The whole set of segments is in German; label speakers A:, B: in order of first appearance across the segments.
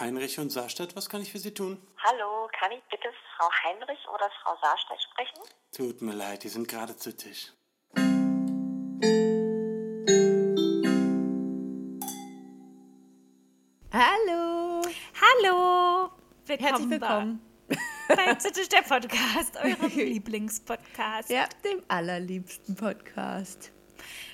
A: Heinrich und Saarstadt, was kann ich für Sie tun?
B: Hallo, kann ich bitte Frau Heinrich oder Frau Saarstedt sprechen?
A: Tut mir leid, die sind gerade zu Tisch.
C: Hallo.
D: Hallo. Willkommen
C: Herzlich willkommen.
D: Bei, Zitisch der Podcast, eurem Lieblingspodcast.
C: Ja, dem allerliebsten Podcast.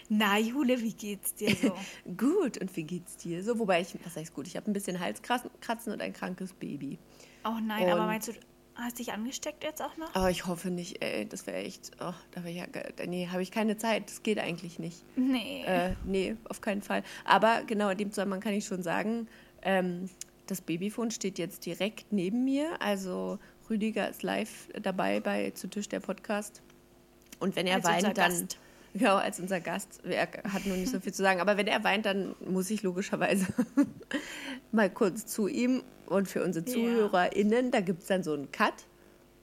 D: Na, Jule, wie geht's dir so?
C: gut, und wie geht's dir so? Wobei ich, was heißt gut, ich habe ein bisschen Halskratzen und ein krankes Baby.
D: Oh nein,
C: Und-
D: aber meinst du, hast dich angesteckt jetzt auch noch?
C: Aber ich hoffe nicht, ey, das wäre echt, oh, da wäre ja, nee, habe ich keine Zeit, das geht eigentlich nicht.
D: Nee.
C: Äh, nee, auf keinen Fall. Aber genau in dem Zusammenhang kann ich schon sagen, ähm, das Babyphone steht jetzt direkt neben mir. Also Rüdiger ist live dabei bei Zu Tisch der Podcast. Und wenn er
D: Als
C: weint, dann.
D: Gast.
C: Genau, als unser Gast. Er hat noch nicht so viel zu sagen. Aber wenn er weint, dann muss ich logischerweise mal kurz zu ihm. Und für unsere. ZuhörerInnen, da gibt es dann so einen Cut.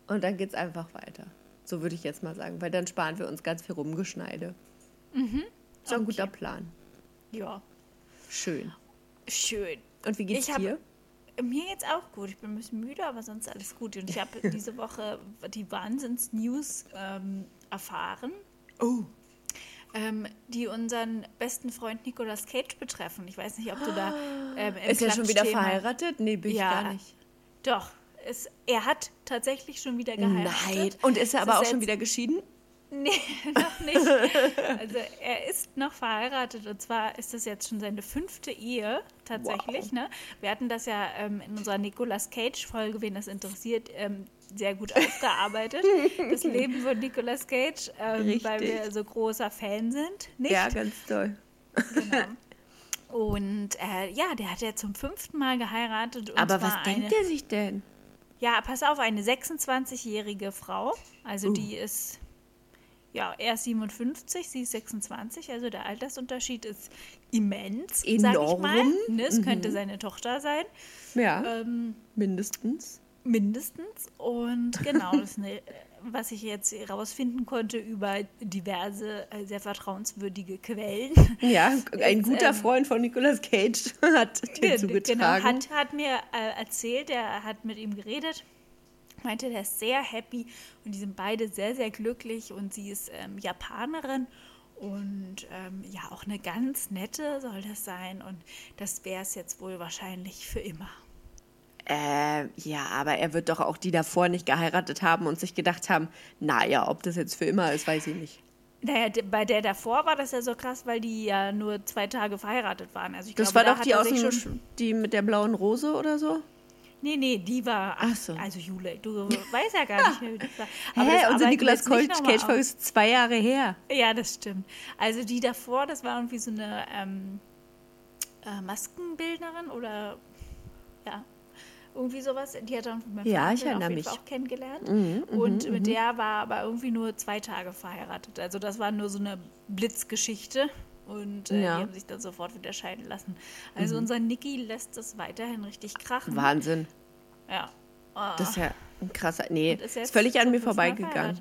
C: Und dann geht es einfach weiter. So würde ich jetzt mal sagen. Weil dann sparen wir uns ganz viel Rumgeschneide.
D: Mhm.
C: Ist doch ein guter Plan.
D: ja,
C: Schön.
D: schön.
C: Und wie geht's
D: Ich
C: dir?
D: Mir geht's auch gut. Ich bin ein bisschen müde, aber sonst alles gut. Und ich habe diese Woche die Wahnsinns-News ähm, erfahren.
C: Oh.
D: Ähm, die unseren besten Freund Nicolas Cage betreffen. Ich weiß nicht, ob du da ähm, im
C: Ist er schon wieder verheiratet? Nee, bin ich
D: Ja.
C: gar nicht.
D: Doch, es, er hat tatsächlich schon wieder geheiratet.
C: Nein. Und ist er aber auch
D: ist
C: schon
D: jetzt-
C: wieder geschieden?
D: Nee, noch nicht. Also er ist noch verheiratet und zwar ist das jetzt schon seine fünfte Ehe tatsächlich.
C: Wow.
D: Ne? Wir hatten das ja ähm, in unserer Nicolas Cage-Folge, wen das interessiert, ähm, sehr gut aufgearbeitet. das Leben von Nicolas Cage, ähm, weil wir so großer Fan sind. Nicht?
C: Ja, ganz toll.
D: Genau. Und äh, ja, der hat ja zum fünften Mal geheiratet. Und
C: Aber was
D: eine,
C: denkt er sich denn?
D: Ja, pass auf, eine 26-jährige Frau. Also
C: Uh.
D: die ist, ja, er ist 57, sie ist 26. Also der Altersunterschied ist immens, sag ich
C: Enorm.
D: mal. Ne, es
C: Mhm.
D: könnte seine Tochter sein,
C: Ja,
D: ähm,
C: mindestens.
D: Mindestens. Und genau, das ist eine, was ich jetzt herausfinden konnte über diverse, äh, sehr vertrauenswürdige Quellen.
C: Ja, ein
D: Jetzt,
C: guter
D: ähm,
C: Freund von Nicolas Cage hat dir
D: Genau,
C: zugetragen.
D: hat, hat mir äh, erzählt, er hat mit ihm geredet, meinte, der ist sehr happy und die sind beide sehr, sehr glücklich und sie ist ähm, Japanerin und ähm, ja, auch eine ganz nette soll das sein und das wäre es jetzt wohl wahrscheinlich für immer.
C: Äh, ja, aber er wird doch auch die davor nicht geheiratet haben und sich gedacht haben, naja, ob das jetzt für immer ist, weiß ich nicht.
D: Naja, bei der davor war das ja so krass, weil die ja nur zwei Tage verheiratet waren. Also ich
C: Das
D: glaube,
C: war doch die aus dem,
D: schon
C: die mit der blauen Rose oder so?
D: Nee, nee, die war.
C: Ach so.
D: Also Jule, du weißt ja gar nicht mehr, wie die war. Aber das
C: Hä, unser Nicolas
D: mal
C: Cage-Folge ist zwei Jahre her.
D: Ja, das stimmt. Also die davor, das war irgendwie so eine ähm, äh, Maskenbildnerin oder ja, irgendwie sowas. Die hat dann mein
C: Ja, ich erinnere mich.
D: Auch kennengelernt.
C: Mhm,
D: und mit der war aber irgendwie nur zwei Tage verheiratet. Also das war nur so eine Blitzgeschichte. Und äh,
C: Ja. Mhm.
D: die haben sich dann sofort wieder scheiden lassen. Also unser Niki lässt es weiterhin richtig krachen.
C: Wahnsinn.
D: Ja. Ah.
C: Das ist ja ein krasser. Nee,
D: Und
C: ist,
D: jetzt
C: völlig an mir vorbeigegangen.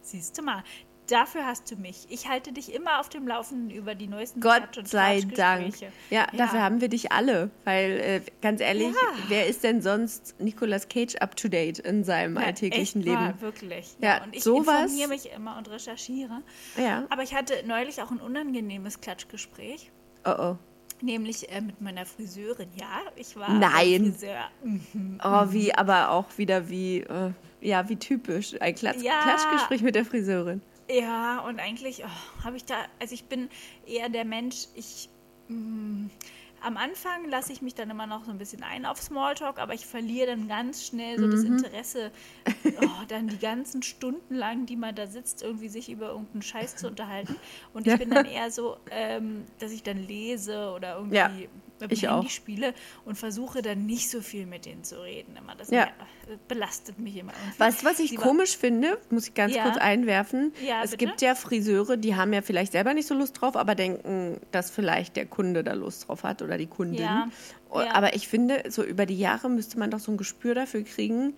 D: Siehst du mal, dafür hast du mich. Ich halte dich immer auf dem Laufenden über die neuesten
C: Gott
D: und
C: sei Dank.
D: Tratschgespräche.
C: Ja, dafür haben wir dich alle. Weil, äh, ganz ehrlich,
D: Ja.
C: wer ist denn sonst Nicolas Cage up to date in seinem
D: Ja,
C: alltäglichen
D: echt
C: Leben?
D: Wahr, wirklich.
C: Ja,
D: und ich
C: sowas-
D: informiere mich immer und recherchiere.
C: Ja.
D: Aber ich hatte neulich auch ein unangenehmes Klatschgespräch.
C: Oh oh.
D: Nämlich äh, mit meiner Friseurin. Ja, ich war
C: Nein.
D: Friseur. Mhm.
C: Oh, wie, aber auch wieder wie, äh, ja, wie typisch. Ein Klatsch
D: Ja.
C: Klatschgespräch mit der Friseurin.
D: Ja, und eigentlich oh, habe ich da, also ich bin eher der Mensch, ich mm, am Anfang lasse ich mich dann immer noch so ein bisschen ein auf Smalltalk, aber ich verliere dann ganz schnell so das Interesse, oh, dann die ganzen Stunden lang, die man da sitzt, irgendwie sich über irgendeinen Scheiß zu unterhalten. Und ich
C: Ja.
D: bin dann eher so, ähm, dass ich dann lese oder irgendwie
C: Ja,
D: mit
C: ich
D: dem Handy
C: auch.
D: spiele und versuche dann nicht so viel mit denen zu reden. Immer. Das
C: Ja.
D: mir- belastet mich immer irgendwie.
C: Weißt du, was ich
D: war-
C: komisch finde? Muss ich ganz
D: Ja.
C: kurz einwerfen.
D: Ja,
C: es
D: bitte?
C: gibt ja Friseure, die haben ja vielleicht selber nicht so Lust drauf, aber denken, dass vielleicht der Kunde da Lust drauf hat oder die Kundin. Oh. Aber ich finde, so über die Jahre müsste man doch so ein Gespür dafür kriegen,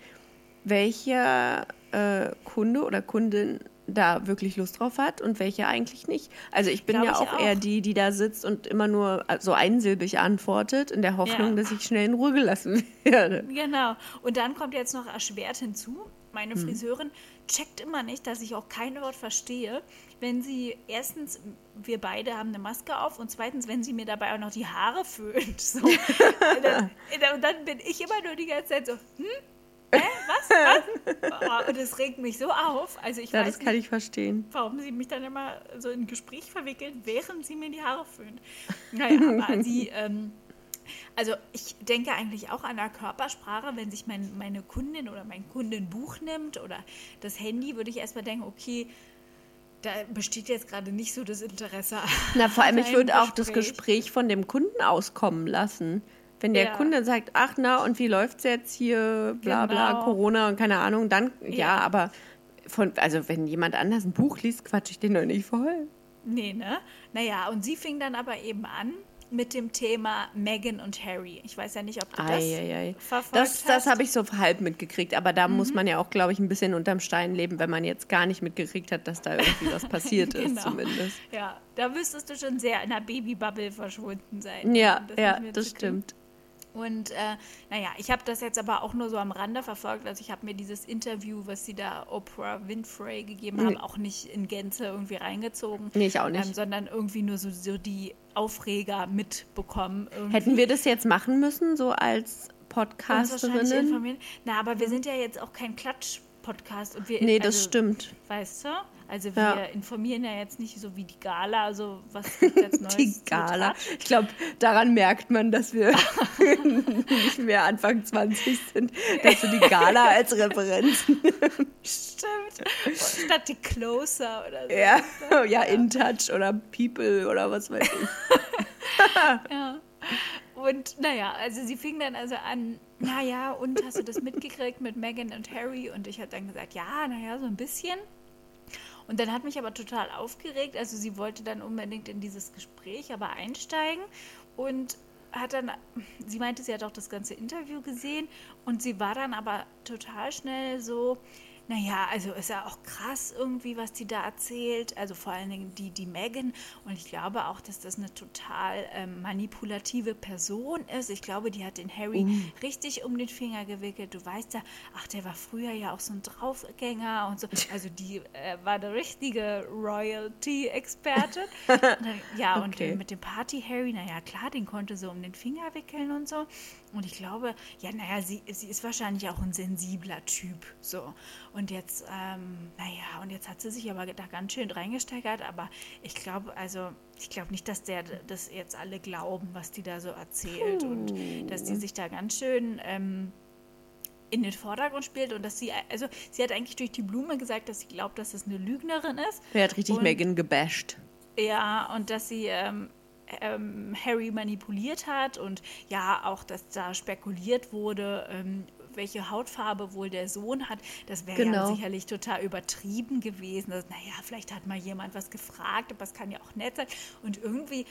C: welcher äh, Kunde oder Kundin da wirklich Lust drauf hat und welche eigentlich nicht. Also ich bin
D: Glaub
C: ja auch,
D: auch.
C: eher die, die da sitzt und immer nur äh, so einsilbig antwortet, in der Hoffnung,
D: Ja.
C: dass ich schnell in Ruhe gelassen werde.
D: Genau. Und dann kommt jetzt noch erschwert hinzu, meine
C: Hm.
D: Friseurin checkt immer nicht, dass ich auch kein Wort verstehe, wenn sie erstens, wir beide haben eine Maske auf und zweitens, wenn sie mir dabei auch noch die Haare föhnt. So. dann, und dann bin ich immer nur die ganze Zeit so, hm? Hä? Was? Was? Oh, und das regt mich so auf. Also ich
C: Ja,
D: weiß
C: das kann
D: nicht,
C: ich verstehen.
D: warum sie mich dann immer so in Gespräch verwickelt, während sie mir die Haare föhnt. Naja, aber sie, ähm, also ich denke eigentlich auch an der Körpersprache, wenn sich mein, meine Kundin oder mein Kunde ein Buch nimmt oder das Handy, würde ich erstmal denken, okay, da besteht jetzt gerade nicht so das Interesse.
C: Na, vor allem, ich würde auch das Gespräch von dem Kunden auskommen lassen. Wenn der
D: Ja.
C: Kunde sagt, ach na, und wie läuft's jetzt hier, bla bla,
D: Genau.
C: Corona und keine Ahnung, dann, ja,
D: Ja.
C: aber von, also wenn jemand anders ein Buch liest, quatsch ich den doch nicht voll.
D: Nee, ne? Naja, und sie fing dann aber eben an mit dem Thema Meghan und Harry. Ich weiß ja nicht, ob du das
C: Eieiei.
D: verfolgt
C: Das, das
D: hast. Mhm.
C: habe ich so halb mitgekriegt, aber da muss man ja auch, glaube ich, ein bisschen unterm Stein leben, wenn man jetzt gar nicht mitgekriegt hat, dass da irgendwie was passiert ist,
D: Genau.
C: zumindest.
D: Ja, da müsstest du schon sehr in der Babybubble verschwunden sein.
C: Ja,
D: um das
C: ja, das stimmt.
D: Und äh, naja, ich habe das jetzt aber auch nur so am Rande verfolgt. Also ich habe mir dieses Interview, was sie da Oprah Winfrey gegeben haben, auch nicht in Gänze irgendwie reingezogen.
C: Nee, ich auch nicht.
D: Ähm, sondern irgendwie nur so, so die Aufreger mitbekommen. Irgendwie.
C: Hätten wir das jetzt machen müssen, so als Podcasterinnen?
D: Na, aber wir sind ja jetzt auch kein Klatsch-Podcast. und wir
C: Nee, das
D: also,
C: stimmt.
D: Weißt du? Also wir
C: Ja.
D: informieren ja jetzt nicht so wie die Gala, also was jetzt Neues?
C: Die Gala. Ich glaube, daran merkt man, dass wir nicht mehr Anfang 20 sind, dass du die Gala als Referenz
D: Stimmt. Statt die Closer oder so.
C: ja, ja, In Touch oder People oder was weiß ich.
D: Ja. Und naja, also sie fing dann also an, naja, und hast du das mitgekriegt mit Meghan und Harry? Und ich habe dann gesagt, ja, naja, so ein bisschen. Und dann hat mich aber total aufgeregt. Also sie wollte dann unbedingt in dieses Gespräch aber einsteigen und hat dann, sie meinte, sie hat auch das ganze Interview gesehen und sie war dann aber total schnell so, naja, also ist ja auch krass irgendwie, was die da erzählt. Also vor allen Dingen die, die Megan. Und ich glaube auch, dass das eine total ähm, manipulative Person ist. Ich glaube, die hat den Harry richtig um den Finger gewickelt. Du weißt ja, ach, der war früher ja auch so ein Draufgänger und so. Also die äh, war der richtige Royalty-Experte. Ja, und äh, mit dem Party-Harry, naja, klar, den konnte sie um den Finger wickeln und so. Und ich glaube, ja, naja, sie, sie ist wahrscheinlich auch ein sensibler Typ. So. Und jetzt, ähm, naja, und jetzt hat sie sich aber da ganz schön reingesteigert. Aber ich glaube, also, ich glaube nicht, dass der das jetzt alle glauben, was die da so erzählt. Und dass die sich da ganz schön. Ähm, in den Vordergrund spielt und dass sie, also sie hat eigentlich durch die Blume gesagt, dass sie glaubt, dass das eine Lügnerin ist.
C: Wer hat richtig
D: Und-
C: Megan gebasht?
D: Ja, und dass sie ähm, ähm, Harry manipuliert hat und ja, auch, dass da spekuliert wurde, ähm, welche Hautfarbe wohl der Sohn hat. Das wäre ja
C: Genau.
D: sicherlich total übertrieben gewesen. Das, naja, vielleicht hat mal jemand was gefragt, aber es kann ja auch nett sein. Und irgendwie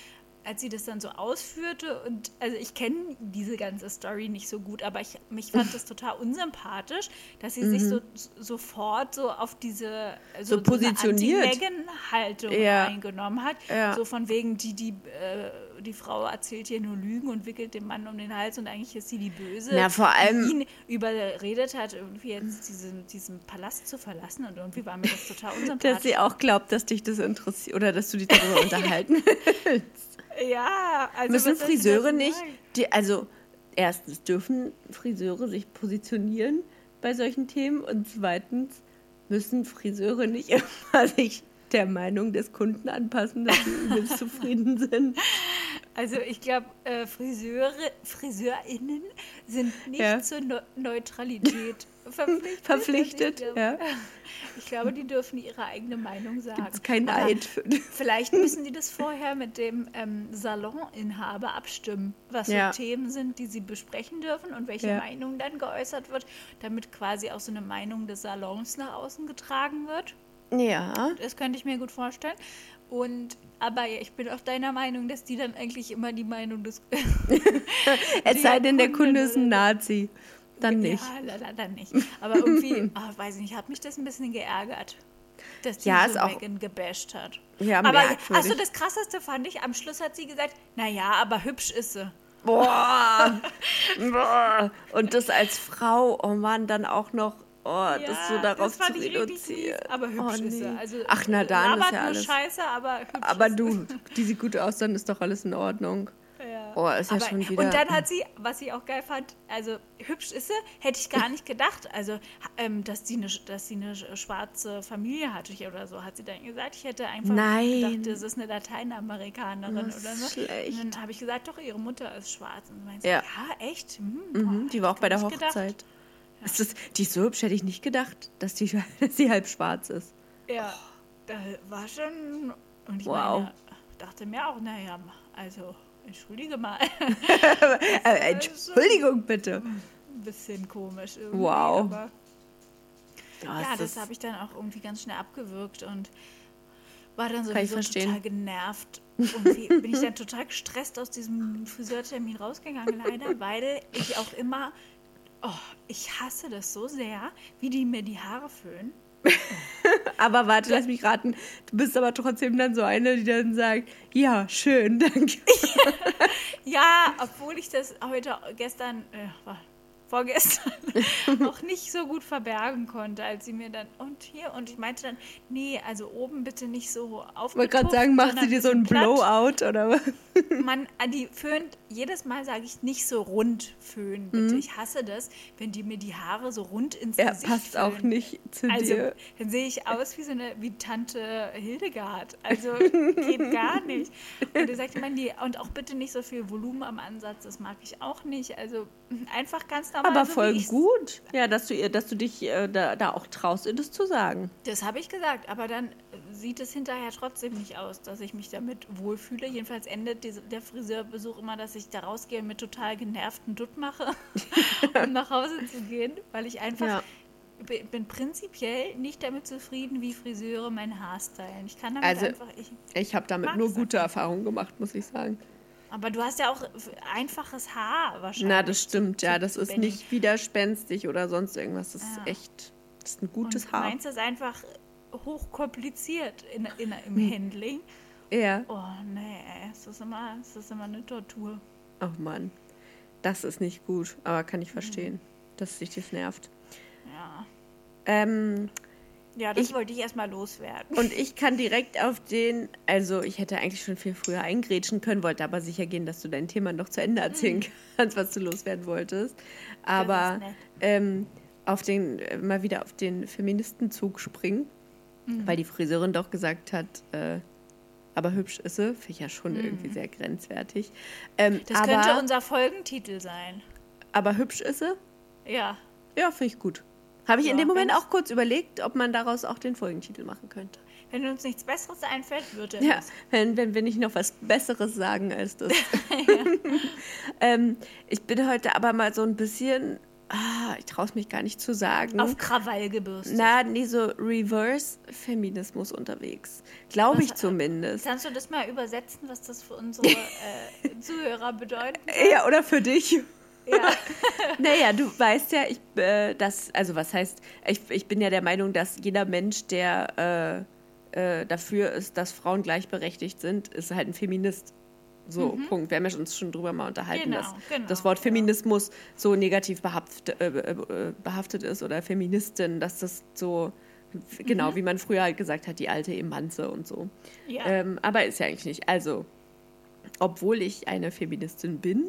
D: als sie das dann so ausführte und also ich kenne diese ganze Story nicht so gut, aber ich mich fand das total unsympathisch, dass sie sich so sofort so auf diese
C: Mhm. So positioniert.
D: Haltung
C: Ja.
D: eingenommen hat,
C: Ja.
D: so von wegen die die äh, die Frau erzählt hier nur Lügen und wickelt den Mann um den Hals und eigentlich ist sie die Böse,
C: Na, vor allem-
D: die ihn überredet hat, irgendwie jetzt diesen, diesen Palast zu verlassen und irgendwie war mir das total unsympathisch.
C: Dass sie auch glaubt, dass dich das interessiert oder dass du dich darüber unterhalten willst.
D: Ja, also
C: Müssen Friseure nicht, die, also erstens dürfen Friseure sich positionieren bei solchen Themen und zweitens müssen Friseure nicht immer sich der Meinung des Kunden anpassen, dass sie zufrieden sind.
D: Also ich glaube, äh, Friseure, FriseurInnen sind nicht
C: Ja.
D: zur Neu- Neutralität verpflichtet.
C: Verpflichtet,
D: ich,
C: ja.
D: glaube, ich glaube, die dürfen ihre eigene Meinung sagen.
C: Gibt's kein
D: Aber
C: Eid für
D: Vielleicht müssen die das vorher mit dem ähm, Saloninhaber abstimmen, was
C: Ja.
D: so Themen sind, die sie besprechen dürfen und welche
C: Ja.
D: Meinung dann geäußert wird, damit quasi auch so eine Meinung des Salons nach außen getragen wird.
C: Ja,
D: Das könnte ich mir gut vorstellen. Und aber ich bin auch deiner Meinung, dass die dann eigentlich immer die Meinung des
C: es sei denn, der Kunde ist ein Nazi. Dann nicht.
D: Ja, dann nicht. Aber irgendwie, ah, weiß ich nicht, hat mich das ein bisschen geärgert. dass die
C: Ja,
D: so Megan gebasht hat.
C: Ja,
D: aber also das krasseste fand ich, am Schluss hat sie gesagt, naja, aber hübsch ist sie.
C: Boah. Boah. Und das als Frau, oh Mann, dann auch noch, oh, das so darauf
D: fand
C: zu reduzieren.
D: mies, aber hübsch
C: oh, nee.
D: Also,
C: Ach, na dann ist ja alles.
D: scheiße, aber hübsch
C: Aber du, die sieht gut aus, dann ist doch alles in Ordnung.
D: Ja.
C: Oh, ist ja
D: Aber-
C: schon wieder.
D: Und dann hat sie, was ich auch geil fand, also hübsch ist sie, hätte ich gar nicht gedacht. Also, ähm, dass, sie eine, dass sie eine schwarze Familie hatte oder so, hat sie dann gesagt. Ich hätte einfach
C: Nein.
D: gedacht, das ist eine Lateinamerikanerin
C: Das
D: oder so.
C: schlecht.
D: Und dann habe ich gesagt, doch, ihre Mutter ist schwarz. Und meinst,
C: Ja.
D: ja. echt? Hm,
C: Mhm,
D: boah,
C: die war auch bei der
D: hätte ich
C: Hochzeit. Ist das, die ist so hübsch, hätte ich nicht gedacht, dass die, dass sie halb schwarz ist.
D: Ja, da war schon. Und ich
C: Wow.
D: meine, dachte mir auch, naja, also, entschuldige mal.
C: Äh, Entschuldigung bitte.
D: Ein bisschen komisch irgendwie.
C: Wow.
D: Aber
C: Ja,
D: das habe ich dann auch irgendwie ganz schnell abgewürgt und war dann sowieso total genervt. Irgendwie bin ich dann total gestresst aus diesem Friseurtermin rausgegangen, leider, weil ich auch immer, oh, ich hasse das so sehr, wie die mir die Haare föhnen.
C: Aber warte, lass mich raten. Du bist aber trotzdem dann so eine, die dann sagt, ja, schön, danke.
D: Ja, obwohl ich das heute, gestern, äh, vorgestern auch nicht so gut verbergen konnte, als sie mir dann, und hier, und ich meinte dann, nee, also oben bitte nicht so
C: Ich wollte gerade sagen, macht sie dir so ein
D: platt.
C: Blowout oder was?
D: Man, äh, die föhnt, jedes Mal sage ich nicht so rund föhnen, bitte. Ich hasse das, wenn die mir die Haare so rund ins
C: Mhm. Er
D: Gesicht
C: passt auch
D: föhnen.
C: nicht zu
D: Also,
C: dir.
D: dann sehe ich aus wie so eine, wie Tante Hildegard. Also, geht gar nicht. Und sagt immer, nee, und auch bitte nicht so viel Volumen am Ansatz, das mag ich auch nicht. Also, einfach ganz normal.
C: Aber
D: so
C: voll gut. Ja, dass du ihr, dass du dich äh, da, da auch traust, ihr das zu sagen.
D: Das habe ich gesagt, aber dann sieht es hinterher trotzdem nicht aus, dass ich mich damit wohlfühle. Jedenfalls endet der Friseurbesuch immer, dass ich da rausgehe und mit total genervten Dutt mache, um nach Hause zu gehen, weil ich einfach
C: Ja.
D: bin prinzipiell nicht damit zufrieden, wie Friseure mein Haar stylen. Ich kann damit
C: Also-
D: einfach. Ich,
C: Ich habe damit nur gute Erfahrungen gemacht, muss ich sagen.
D: aber du hast ja auch einfaches Haar wahrscheinlich.
C: Na, das stimmt, ja.
D: zu
C: Das ist nicht widerspenstig oder sonst irgendwas. Das ist
D: Ja.
C: echt, das ist ein gutes
D: Und
C: Haar.
D: meins ist einfach hochkompliziert in, in, im
C: Hm.
D: Handling.
C: Ja.
D: Oh, nee, es ist immer, es ist immer eine Tortur.
C: Oh Mann. Das ist nicht gut, aber kann
D: Mhm.
C: ich verstehen, dass sich das nervt.
D: Ja.
C: Ähm,
D: Ja, das
C: Ich-
D: wollte ich erstmal loswerden.
C: und ich kann direkt auf den, also ich hätte eigentlich schon viel früher eingrätschen können, wollte aber sicher gehen, dass du dein Thema noch zu Ende erzählen kannst, was du loswerden wolltest. Aber
D: Mhm.
C: ähm, auf den, äh, mal wieder auf den Feministenzug springen,
D: Mhm.
C: weil die Friseurin doch gesagt hat, äh, aber hübsch ist sie, finde ich ja schon
D: Mhm.
C: irgendwie sehr grenzwertig. Ähm,
D: Das
C: aber,
D: könnte unser Folgentitel sein.
C: aber hübsch ist sie?
D: Ja.
C: Ja, finde ich gut. Habe ich in
D: Ja,
C: dem Moment auch kurz überlegt, ob man daraus auch den Folgentitel machen könnte.
D: Wenn uns nichts Besseres einfällt, wird er
C: Ja, wenn, wenn wir nicht noch was Besseres sagen als das. ähm, ich bin heute aber mal so ein bisschen, ah, ich traue es mich gar nicht zu sagen.
D: Auf Krawall gebürstet.
C: Na, nee, so Reverse-Feminismus unterwegs. Glaube ich zumindest.
D: Kannst du das mal übersetzen, was das für unsere äh, Zuhörer bedeutet?
C: Ja, oder für dich.
D: Ja.
C: Naja, du weißt ja, ich, äh, das, also was heißt, ich, ich bin ja der Meinung, dass jeder Mensch, der äh, äh, dafür ist, dass Frauen gleichberechtigt sind, ist halt ein Feminist. So, Punkt. Wir haben ja uns schon drüber mal unterhalten,
D: Mhm. Genau,
C: dass
D: genau,
C: das Wort
D: ja.
C: Feminismus so negativ behaftet, äh, äh, behaftet ist oder Feministin, dass das so, genau, wie man früher halt gesagt hat, die alte Emanze und so.
D: Mhm. Ja.
C: Ähm, aber ist ja eigentlich nicht. Also, obwohl ich eine Feministin bin,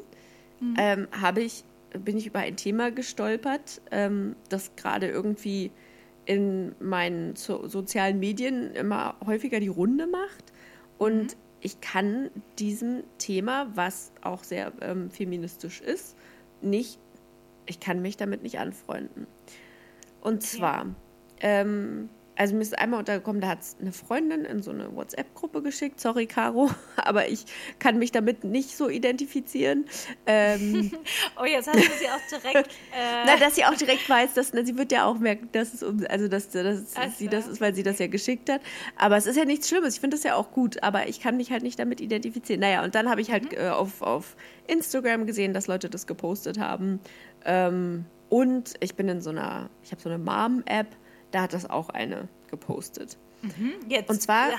D: Mhm.
C: ähm, habe ich, bin ich über ein Thema gestolpert, ähm, das gerade irgendwie in meinen so sozialen Medien immer häufiger die Runde macht. Und
D: Mhm.
C: Ich kann diesem Thema, was auch sehr ähm, feministisch ist, nicht, ich kann mich damit nicht anfreunden. Und zwar, ähm, also mir ist einmal untergekommen, da hat es eine Freundin in so eine WhatsApp-Gruppe geschickt. Sorry, Caro, aber ich kann mich damit nicht so identifizieren. Ähm,
D: Oh, jetzt hast du sie auch direkt. Äh,
C: na, dass sie auch direkt weiß, dass na, sie wird ja auch merken, dass es um, also dass, dass
D: Ach
C: sie das ist, weil sie das ja geschickt hat. Aber es ist ja nichts Schlimmes. Ich finde das ja auch gut, aber ich kann mich halt nicht damit identifizieren. Naja, und dann habe ich halt äh, auf, auf Instagram gesehen, dass Leute das gepostet haben. Ähm, und ich bin in so einer, ich habe so eine Mom-App, da hat das auch eine gepostet.
D: Jetzt,
C: Und zwar-
D: äh,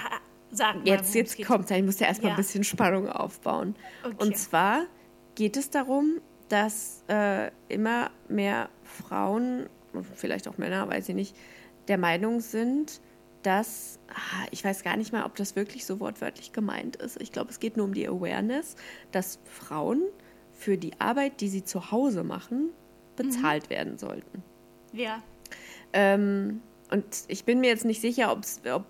D: sag mal,
C: Jetzt,
D: es
C: jetzt kommt Ich muss ja erstmal
D: Ja.
C: ein bisschen Spannung aufbauen.
D: Okay.
C: Und zwar geht es darum, dass äh, immer mehr Frauen, vielleicht auch Männer, weiß ich nicht, der Meinung sind, dass, ah, ich weiß gar nicht mal, ob das wirklich so wortwörtlich gemeint ist. Ich glaube, es geht nur um die Awareness, dass Frauen für die Arbeit, die sie zu Hause machen, bezahlt werden sollten.
D: Ja,
C: Ähm, und ich bin mir jetzt nicht sicher, ob,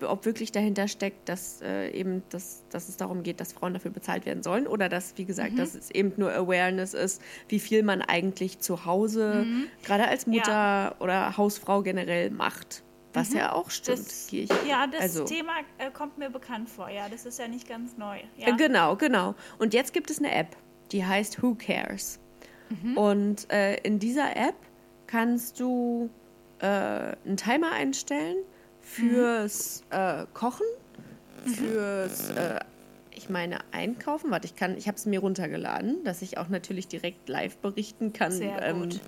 C: ob wirklich dahinter steckt, dass äh, eben das, dass es darum geht, dass Frauen dafür bezahlt werden sollen oder dass, wie gesagt, dass es eben nur Awareness ist, wie viel man eigentlich zu Hause, gerade als Mutter oder Hausfrau generell macht. Was ja auch stimmt.
D: das,
C: gehe ich-
D: ja, das
C: also-
D: Thema äh, kommt mir bekannt vor. Ja, das ist ja nicht ganz neu. Ja.
C: Äh, Genau, genau. Und jetzt gibt es eine App, die heißt Who Cares. Und äh, in dieser App kannst du äh, einen Timer einstellen fürs äh, Kochen, fürs, äh, ich meine, Einkaufen. Warte, ich kann, ich habe es mir runtergeladen, dass ich auch natürlich direkt live berichten kann.
D: Sehr gut.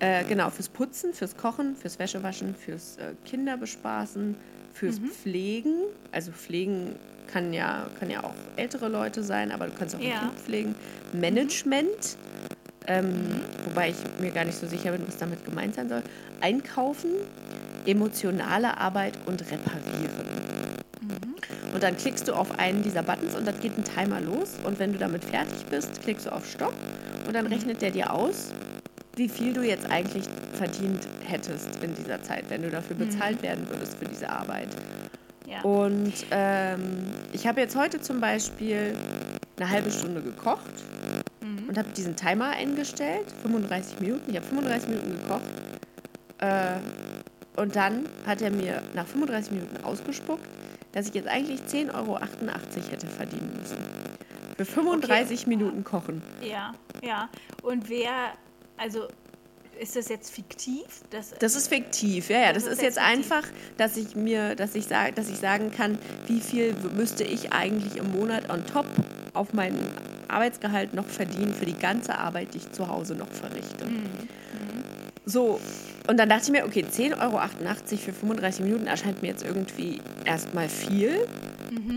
C: äh, genau, fürs Putzen, fürs Kochen, fürs Wäschewaschen, fürs äh, Kinderbespaßen, fürs
D: Mhm.
C: Pflegen. Also Pflegen kann ja, kann ja auch ältere Leute sein, aber du kannst auch ein
D: Ja.
C: Kind pflegen. Management, ähm, wobei ich mir gar nicht so sicher bin, was damit gemeint sein soll. Einkaufen, emotionale Arbeit und reparieren. Und dann klickst du auf einen dieser Buttons und dann geht ein Timer los. Und wenn du damit fertig bist, klickst du auf Stopp und dann rechnet der dir aus, wie viel du jetzt eigentlich verdient hättest in dieser Zeit, wenn du dafür bezahlt werden würdest für diese Arbeit.
D: ja.
C: Und ähm, ich habe jetzt heute zum Beispiel eine halbe Stunde gekocht und habe diesen Timer eingestellt, 35 Minuten. Ich habe 35 Minuten gekocht. Äh, und dann hat er mir nach 35 Minuten ausgespuckt, dass ich jetzt eigentlich 10,88 Euro hätte verdienen müssen. Für 35 Minuten kochen.
D: ja, ja. Und wer, also ist das jetzt fiktiv? Das,
C: Das ist fiktiv, ja, ja. Das,
D: Das
C: ist jetzt
D: fiktiv.
C: einfach, dass ich mir, dass ich sage, dass ich sagen kann, wie viel müsste ich eigentlich im Monat on top auf mein Arbeitsgehalt noch verdienen für die ganze Arbeit, die ich zu Hause noch verrichte. So, und dann dachte ich mir, okay, 10,88 Euro für 35 Minuten erscheint mir jetzt irgendwie erstmal viel.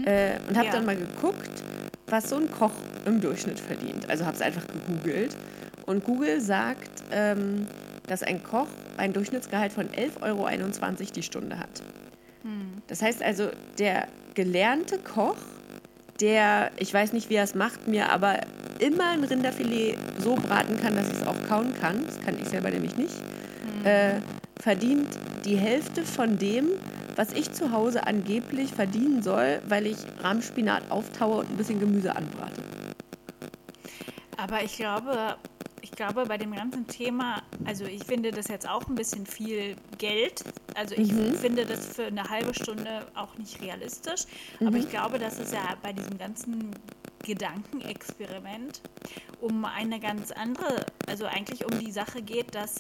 C: Äh, und habe
D: Ja.
C: dann mal geguckt, was so ein Koch im Durchschnitt verdient. Also habe es einfach gegoogelt. Und Google sagt, ähm, dass ein Koch ein Durchschnittsgehalt von 11,21 Euro die Stunde hat. Das heißt also, der gelernte Koch, der, ich weiß nicht, wie er es macht, mir aber immer ein Rinderfilet so braten kann, dass ich es auch kauen kann, das kann ich selber nämlich nicht, äh, verdient die Hälfte von dem, was ich zu Hause angeblich verdienen soll, weil ich Rahmspinat auftaue und ein bisschen Gemüse anbrate.
D: Aber ich glaube, ich glaube, bei dem ganzen Thema, also ich finde das jetzt auch ein bisschen viel Geld. Also ich finde das für eine halbe Stunde auch nicht realistisch. Aber ich glaube, dass es ja bei diesem ganzen Gedankenexperiment um eine ganz andere, also eigentlich um die Sache geht, dass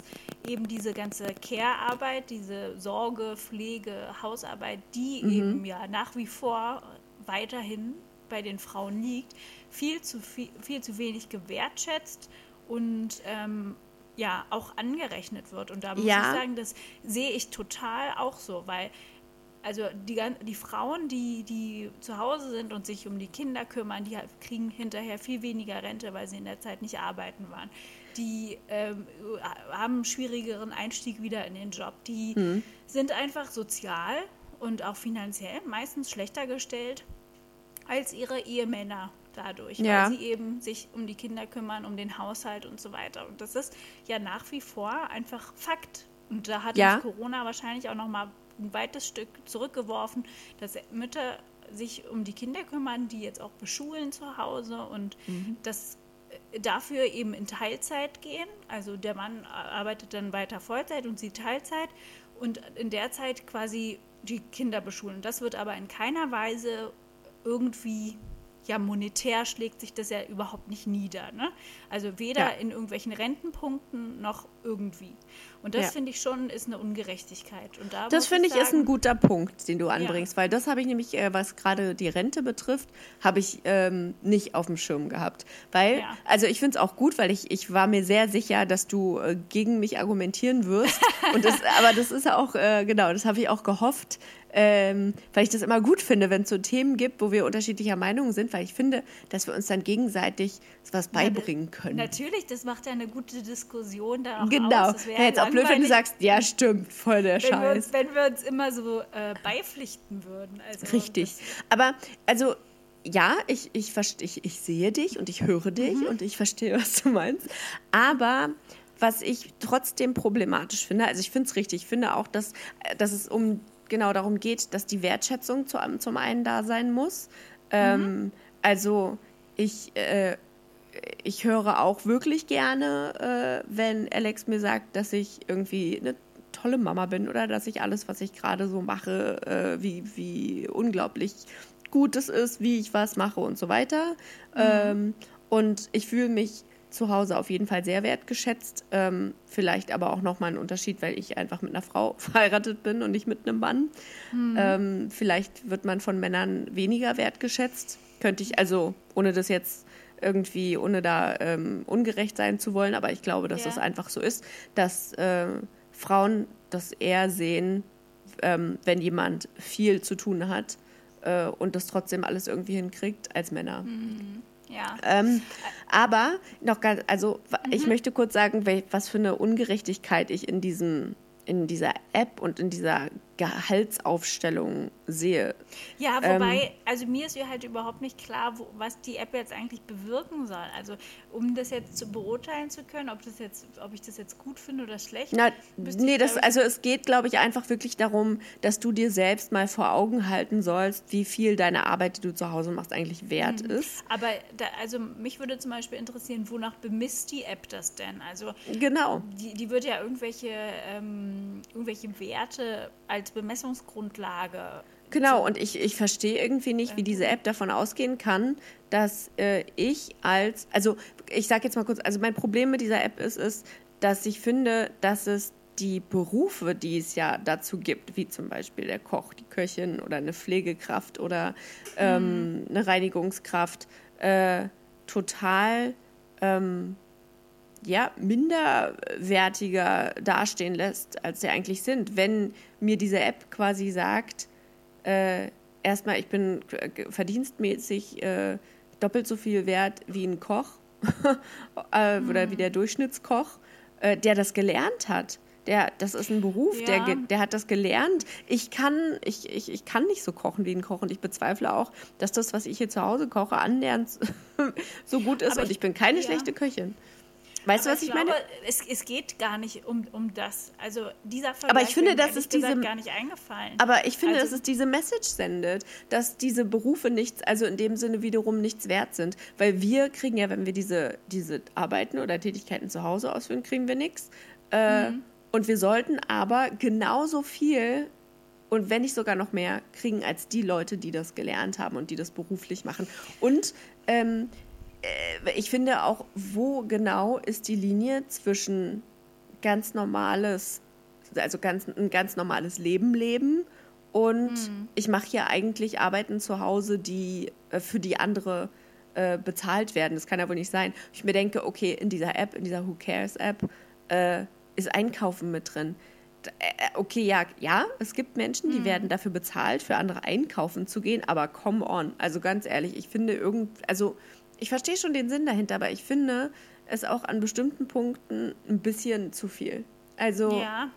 D: eben diese ganze Care-Arbeit, diese Sorge, Pflege, Hausarbeit, die eben ja nach wie vor weiterhin bei den Frauen liegt, viel zu, viel, viel zu wenig gewertschätzt und ähm, ja auch angerechnet wird. Und da muss
C: Ja.
D: ich sagen, das sehe ich total auch so, weil also die, die Frauen, die, die zu Hause sind und sich um die Kinder kümmern, die halt kriegen hinterher viel weniger Rente, weil sie in der Zeit nicht arbeiten waren. Die ähm, haben einen schwierigeren Einstieg wieder in den Job. Die
C: Hm.
D: sind einfach sozial und auch finanziell meistens schlechter gestellt als ihre Ehemänner dadurch,
C: Ja.
D: weil sie eben sich um die Kinder kümmern, um den Haushalt und so weiter. Und das ist ja nach wie vor einfach Fakt. Und da hat
C: Ja.
D: uns Corona wahrscheinlich auch noch mal ein weites Stück zurückgeworfen, dass Mütter sich um die Kinder kümmern, die jetzt auch beschulen zu Hause und das äh, dafür eben in Teilzeit gehen. Also der Mann arbeitet dann weiter Vollzeit und sie Teilzeit und in der Zeit quasi die Kinder beschulen. Das wird aber in keiner Weise irgendwie ja monetär schlägt sich das ja überhaupt nicht nieder. Ne? Also weder
C: Ja.
D: in irgendwelchen Rentenpunkten noch irgendwie. Und das
C: Ja.
D: finde ich schon ist eine Ungerechtigkeit. Und da
C: Das finde ich ist ein
D: sagen,
C: guter Punkt, den du anbringst, weil das habe ich nämlich, äh, was gerade die Rente betrifft, habe ich ähm, nicht auf dem Schirm gehabt. Weil,
D: Ja.
C: also ich finde es auch gut, weil ich, ich war mir sehr sicher, dass du äh, gegen mich argumentieren wirst. Und das, aber das ist auch, äh, genau, das habe ich auch gehofft, ähm, weil ich das immer gut finde, wenn es so Themen gibt, wo wir unterschiedlicher Meinung sind, weil ich finde, dass wir uns dann gegenseitig was beibringen können.
D: Natürlich, das macht ja eine gute Diskussion da auch
C: Genau.
D: aus. Wäre
C: jetzt auch blöd, wenn du sagst, ja, stimmt, voll der
D: wenn wir,
C: Scheiß.
D: uns, wenn wir uns immer so äh, beipflichten würden. Also
C: Richtig. Aber also ja, ich, ich, ich, ich sehe dich und ich höre dich
D: Mhm.
C: und ich verstehe, was du meinst. Aber was ich trotzdem problematisch finde, also ich finde es richtig, ich finde auch, dass, äh, dass es um genau darum geht, dass die Wertschätzung zu, zum einen da sein muss. Ähm, also ich, äh, ich höre auch wirklich gerne, äh, wenn Alex mir sagt, dass ich irgendwie eine tolle Mama bin oder dass ich alles, was ich gerade so mache, äh, wie, wie unglaublich gut es ist, wie ich was mache und so weiter. Ähm, und ich fühle mich zu Hause auf jeden Fall sehr wertgeschätzt. Ähm, vielleicht aber auch nochmal ein Unterschied, weil ich einfach mit einer Frau verheiratet bin und nicht mit einem Mann. Ähm, vielleicht wird man von Männern weniger wertgeschätzt. Könnte ich, also ohne das jetzt irgendwie, ohne da ähm, ungerecht sein zu wollen, aber ich glaube, dass
D: Ja.
C: es einfach so ist, dass äh, Frauen das eher sehen, ähm, wenn jemand viel zu tun hat äh, und das trotzdem alles irgendwie hinkriegt, als Männer.
D: Ja.
C: Ähm, aber noch ganz, also wa- ich möchte kurz sagen, was für eine Ungerechtigkeit ich in diesem in dieser App und in dieser Gehaltsaufstellung sehe.
D: Ja,
C: Ähm,
D: wobei, also mir ist ja halt überhaupt nicht klar, wo, was die App jetzt eigentlich bewirken soll. Also um das jetzt zu beurteilen zu können, ob das jetzt, ob ich das jetzt gut finde oder schlecht.
C: Na, nee, das,
D: ich,
C: also es geht, glaube ich, einfach wirklich darum, dass du dir selbst mal vor Augen halten sollst, wie viel deine Arbeit, die du zu Hause machst, eigentlich wert
D: Mhm.
C: ist.
D: Aber da, also mich würde zum Beispiel interessieren, wonach bemisst die App das denn? Also
C: Genau.
D: die, die wird ja irgendwelche, ähm, irgendwelche Werte als Bemessungsgrundlage.
C: Genau, und ich, ich verstehe irgendwie nicht, wie diese App davon ausgehen kann, dass äh, ich als, also ich sage jetzt mal kurz, also mein Problem mit dieser App ist, ist, dass ich finde, dass es die Berufe, die es ja dazu gibt, wie zum Beispiel der Koch, die Köchin oder eine Pflegekraft oder ähm, eine Reinigungskraft, äh, total ähm, ja, minderwertiger dastehen lässt, als sie eigentlich sind. Wenn mir diese App quasi sagt, äh, erstmal, ich bin verdienstmäßig äh, doppelt so viel wert wie ein Koch äh, oder wie der Durchschnittskoch, äh, der das gelernt hat. Der, das ist ein Beruf, der,
D: Ja.
C: ge- der hat das gelernt. Ich kann, ich, ich, ich kann nicht so kochen wie ein Koch und ich bezweifle auch, dass das, was ich hier zu Hause koche, annähernd so gut ist
D: Aber
C: und
D: ich-
C: ich bin keine
D: ja.
C: schlechte Köchin. Weißt du,
D: Aber
C: was ich,
D: glaube,
C: meine?
D: Es, es geht gar nicht um, um das. Also dieser Vergleich
C: Aber ich finde,
D: wäre mir
C: das
D: ehrlich
C: ist diese-
D: gar nicht eingefallen.
C: Aber ich finde,
D: Also-
C: dass es diese Message sendet, dass diese Berufe nichts, also in dem Sinne wiederum nichts wert sind. Weil wir kriegen ja, wenn wir diese, diese Arbeiten oder Tätigkeiten zu Hause ausführen, kriegen wir nichts. Äh, Und wir sollten aber genauso viel und wenn nicht sogar noch mehr kriegen als die Leute, die das gelernt haben und die das beruflich machen. Und ähm, äh, ich finde auch, wo genau ist die Linie zwischen ganz normales, also ganz, ein ganz normales Leben leben und ich mache hier eigentlich Arbeiten zu Hause, die äh, für die andere äh, bezahlt werden. Das kann ja wohl nicht sein. Ich mir denke, okay, in dieser App, in dieser Who Cares App, äh, ist Einkaufen mit drin. Äh, Okay, ja, ja, es gibt Menschen, die werden dafür bezahlt, für andere einkaufen zu gehen, aber come on. Also ganz ehrlich, ich finde irgend, also ich verstehe schon den Sinn dahinter, aber ich finde es auch an bestimmten Punkten ein bisschen zu viel. Also
D: ja,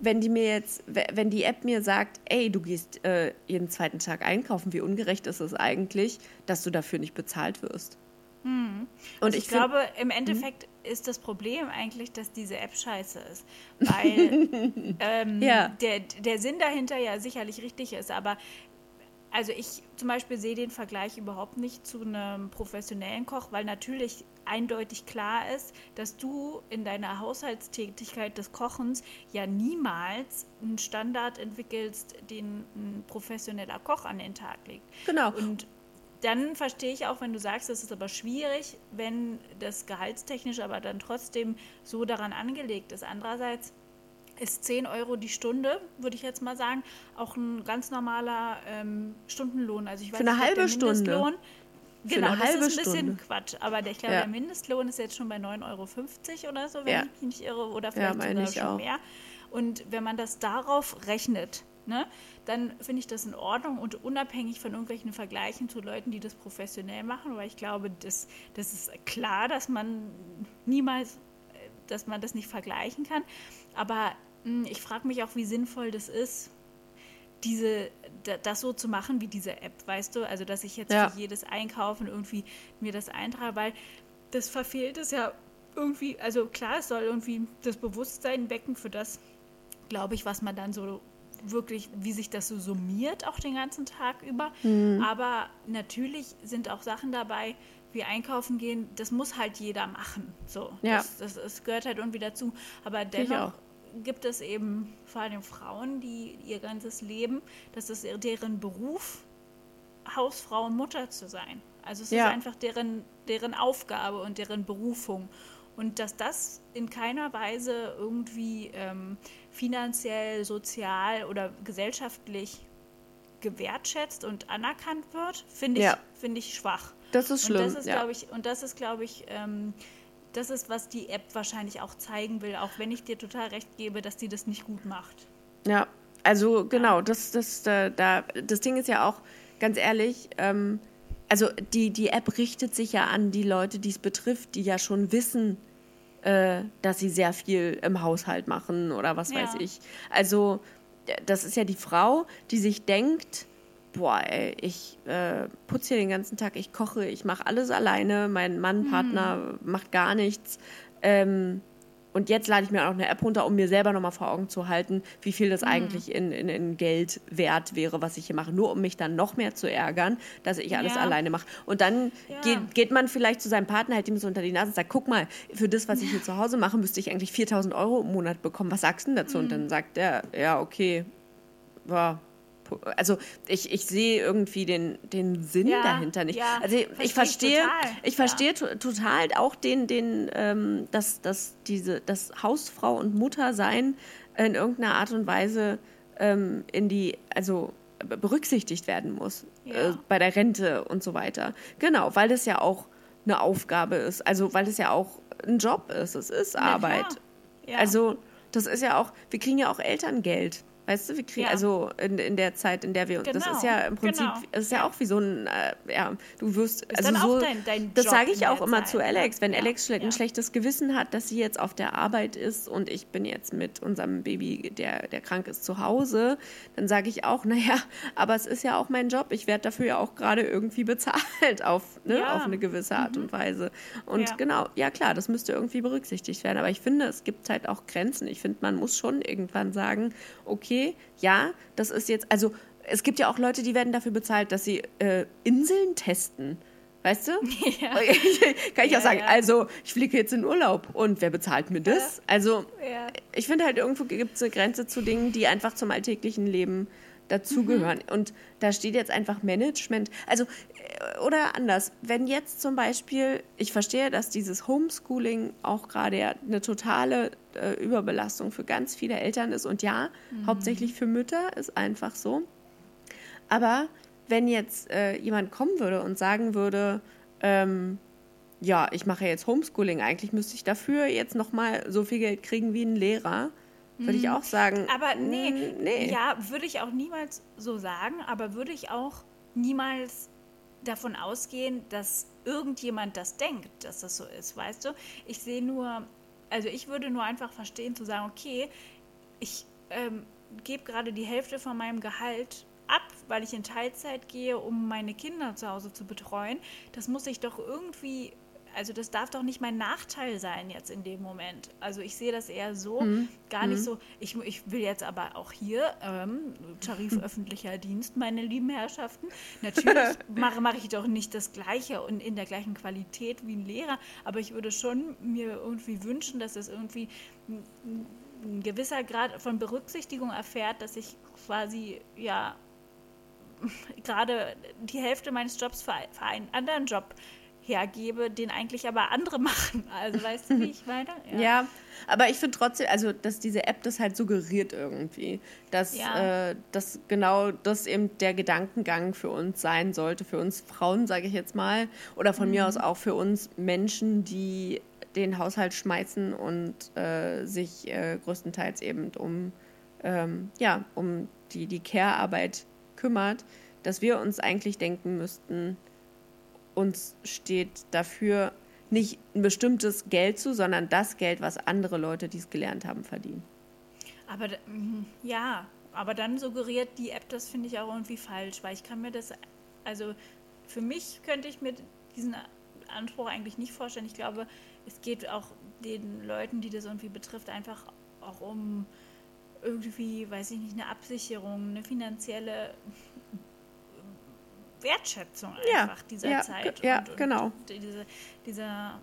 C: wenn die mir jetzt, we- wenn die App mir sagt, ey, du gehst äh, jeden zweiten Tag einkaufen, wie ungerecht ist es eigentlich, dass du dafür nicht bezahlt wirst? Und
D: also
C: ich,
D: ich, glaube, im Endeffekt ist das Problem eigentlich, dass diese App scheiße ist. Weil ähm,
C: Ja.
D: der, der Sinn dahinter ja sicherlich richtig ist, aber also ich zum Beispiel sehe den Vergleich überhaupt nicht zu einem professionellen Koch, weil natürlich eindeutig klar ist, dass du in deiner Haushaltstätigkeit des Kochens ja niemals einen Standard entwickelst, den ein professioneller Koch an den Tag legt.
C: genau.
D: Und dann verstehe ich auch, wenn du sagst, es ist aber schwierig, wenn das gehaltstechnisch aber dann trotzdem so daran angelegt ist. Andererseits ist 10 Euro die Stunde, würde ich jetzt mal sagen, auch ein ganz normaler ähm, Stundenlohn. Also ich weiß
C: Für eine
D: nicht, ob
C: halbe Stunde.
D: Genau,
C: eine
D: das ist ein bisschen
C: Stunde.
D: Quatsch. Aber der, ich glaube,
C: Ja.
D: der Mindestlohn ist jetzt schon bei 9,50 Euro oder so, wenn
C: Ja.
D: ich mich nicht irre, oder vielleicht
C: meine
D: sogar
C: ich
D: schon
C: auch.
D: mehr. Und wenn man das darauf rechnet, ne, dann finde ich das in Ordnung und unabhängig von irgendwelchen Vergleichen zu Leuten, die das professionell machen, weil ich glaube, das, das ist klar, dass man niemals, dass man das nicht vergleichen kann. Aber ich frage mich auch, wie sinnvoll das ist, diese, das so zu machen wie diese App, weißt du? Also, dass ich jetzt ja. für jedes Einkaufen irgendwie mir das eintrage, weil das verfehlt es ja irgendwie, also klar, es soll irgendwie das Bewusstsein wecken für das, glaube ich, was man dann so wirklich, wie sich das so summiert, auch den ganzen Tag über. Mhm. Aber natürlich sind auch Sachen dabei, wie einkaufen gehen, das muss halt jeder machen. So, ja. das, das, das gehört halt irgendwie dazu. Aber dennoch gibt es eben vor allem Frauen, die ihr ganzes Leben, das ist deren Beruf, Hausfrau und Mutter zu sein. Also es ja. ist einfach deren, deren Aufgabe und deren Berufung. Und dass das in keiner Weise irgendwie ähm, finanziell, sozial oder gesellschaftlich gewertschätzt und anerkannt wird, finde ich, ja. Find ich schwach.
C: Das ist schlimm.
D: Und das ist, ja. glaube ich, und das ist, glaube ich, ähm, das ist, was die App wahrscheinlich auch zeigen will, auch wenn ich dir total recht gebe, dass die das nicht gut macht.
C: Ja, also genau, das, das, da, das Ding ist ja auch, ganz ehrlich, ähm, also die, die App richtet sich ja an die Leute, die es betrifft, die ja schon wissen, äh, dass sie sehr viel im Haushalt machen oder was ja. weiß ich. Also das ist ja die Frau, die sich denkt, boah, ey, ich äh, putze hier den ganzen Tag, ich koche, ich mache alles alleine, mein Mann, Partner mhm. macht gar nichts. Ähm, und jetzt lade ich mir auch eine App runter, um mir selber nochmal vor Augen zu halten, wie viel das mhm. eigentlich in, in, in, Geld wert wäre, was ich hier mache. Nur um mich dann noch mehr zu ärgern, dass ich alles ja. alleine mache. Und dann ja. geht, geht man vielleicht zu seinem Partner, hält ihm so unter die Nase und sagt, guck mal, für das, was ich hier zu Hause mache, müsste ich eigentlich 4000 Euro im Monat bekommen. Was sagst du denn dazu? Mhm. Und dann sagt er, ja, okay, war also ich, ich sehe irgendwie den, den Sinn ja, dahinter nicht. Ja, also ich, ich verstehe, ich verstehe ja. total auch den, den, ähm, dass, dass diese, das Hausfrau und Mutter sein in irgendeiner Art und Weise ähm, in die, also berücksichtigt werden muss äh, bei der Rente und so weiter. Genau, weil das ja auch eine Aufgabe ist, also weil es ja auch ein Job ist, es ist Arbeit. Also das ist ja auch, wir kriegen ja auch Elterngeld. Weißt du, wir kriegen, ja. also in, in der Zeit, in der wir uns, genau. das ist ja im Prinzip, genau. ist ja auch wie so ein, äh, ja, du wirst, ist also so, dein, dein das sage ich auch immer Zeit, zu Alex, wenn ja. Alex ein schlechtes Gewissen hat, dass sie jetzt auf der Arbeit ist und ich bin jetzt mit unserem Baby, der, der krank ist, zu Hause, dann sage ich auch, naja, aber es ist ja auch mein Job, ich werde dafür ja auch gerade irgendwie bezahlt auf, ne, auf eine gewisse Art mhm. und Weise. Und genau, ja klar, das müsste irgendwie berücksichtigt werden, aber ich finde, es gibt halt auch Grenzen. Ich finde, man muss schon irgendwann sagen, okay, okay, ja, das ist jetzt, also es gibt ja auch Leute, die werden dafür bezahlt, dass sie äh, Inseln testen. Weißt du? Ja. Kann ich ja, auch sagen, ja. also ich fliege jetzt in Urlaub und wer bezahlt mir das? Also ich finde halt, irgendwo gibt es eine Grenze zu Dingen, die einfach zum alltäglichen Leben dazugehören. Mhm. Und da steht jetzt einfach Management. Also, oder anders, wenn jetzt zum Beispiel, ich verstehe, dass dieses Homeschooling auch gerade ja eine totale äh, Überbelastung für ganz viele Eltern ist. Und ja, mhm. hauptsächlich für Mütter ist einfach so. Aber wenn jetzt äh, jemand kommen würde und sagen würde, ähm, ja, ich mache jetzt Homeschooling, eigentlich müsste ich dafür jetzt nochmal so viel Geld kriegen wie ein Lehrer würde ich mhm. auch sagen.
D: Aber nee, nee. Ja, würde ich auch niemals so sagen, aber würde ich auch niemals davon ausgehen, dass irgendjemand das denkt, dass das so ist, weißt du? Ich sehe nur, also ich würde nur einfach verstehen zu sagen, okay, ich ähm, gebe gerade die Hälfte von meinem Gehalt ab, weil ich in Teilzeit gehe, um meine Kinder zu Hause zu betreuen. Das muss ich doch irgendwie also das darf doch nicht mein Nachteil sein jetzt in dem Moment. Also ich sehe das eher so, mhm. gar nicht mhm. so, ich, ich will jetzt aber auch hier, ähm, Tarif mhm. öffentlicher Dienst, meine lieben Herrschaften, natürlich mache, mache ich doch nicht das Gleiche und in der gleichen Qualität wie ein Lehrer, aber ich würde schon mir irgendwie wünschen, dass es irgendwie ein, gewisser Grad von Berücksichtigung erfährt, dass ich quasi, ja, gerade die Hälfte meines Jobs für einen anderen Job hergebe, den eigentlich aber andere machen. Also weißt du, wie ich meine?
C: Ja, ja aber ich finde trotzdem, also dass diese App das halt suggeriert irgendwie, dass, ja. äh, dass genau das eben der Gedankengang für uns sein sollte, für uns Frauen, sage ich jetzt mal, oder von mhm. mir aus auch für uns Menschen, die den Haushalt schmeißen und äh, sich äh, größtenteils eben um ähm, ja, um die, die Care-Arbeit kümmert, dass wir uns eigentlich denken müssten, uns steht dafür nicht ein bestimmtes Geld zu, sondern das Geld, was andere Leute, die es gelernt haben, verdienen.
D: Aber mhm, ja, aber dann suggeriert die App, das finde ich auch irgendwie falsch, weil ich kann mir das, also für mich könnte ich mir diesen Anspruch eigentlich nicht vorstellen. Ich glaube, es geht auch den Leuten, die das irgendwie betrifft, einfach auch um irgendwie, weiß ich nicht, eine Absicherung, eine finanzielle Wertschätzung
C: Ja,
D: einfach dieser
C: ja,
D: Zeit.
C: ja, genau.
D: Diese, dieser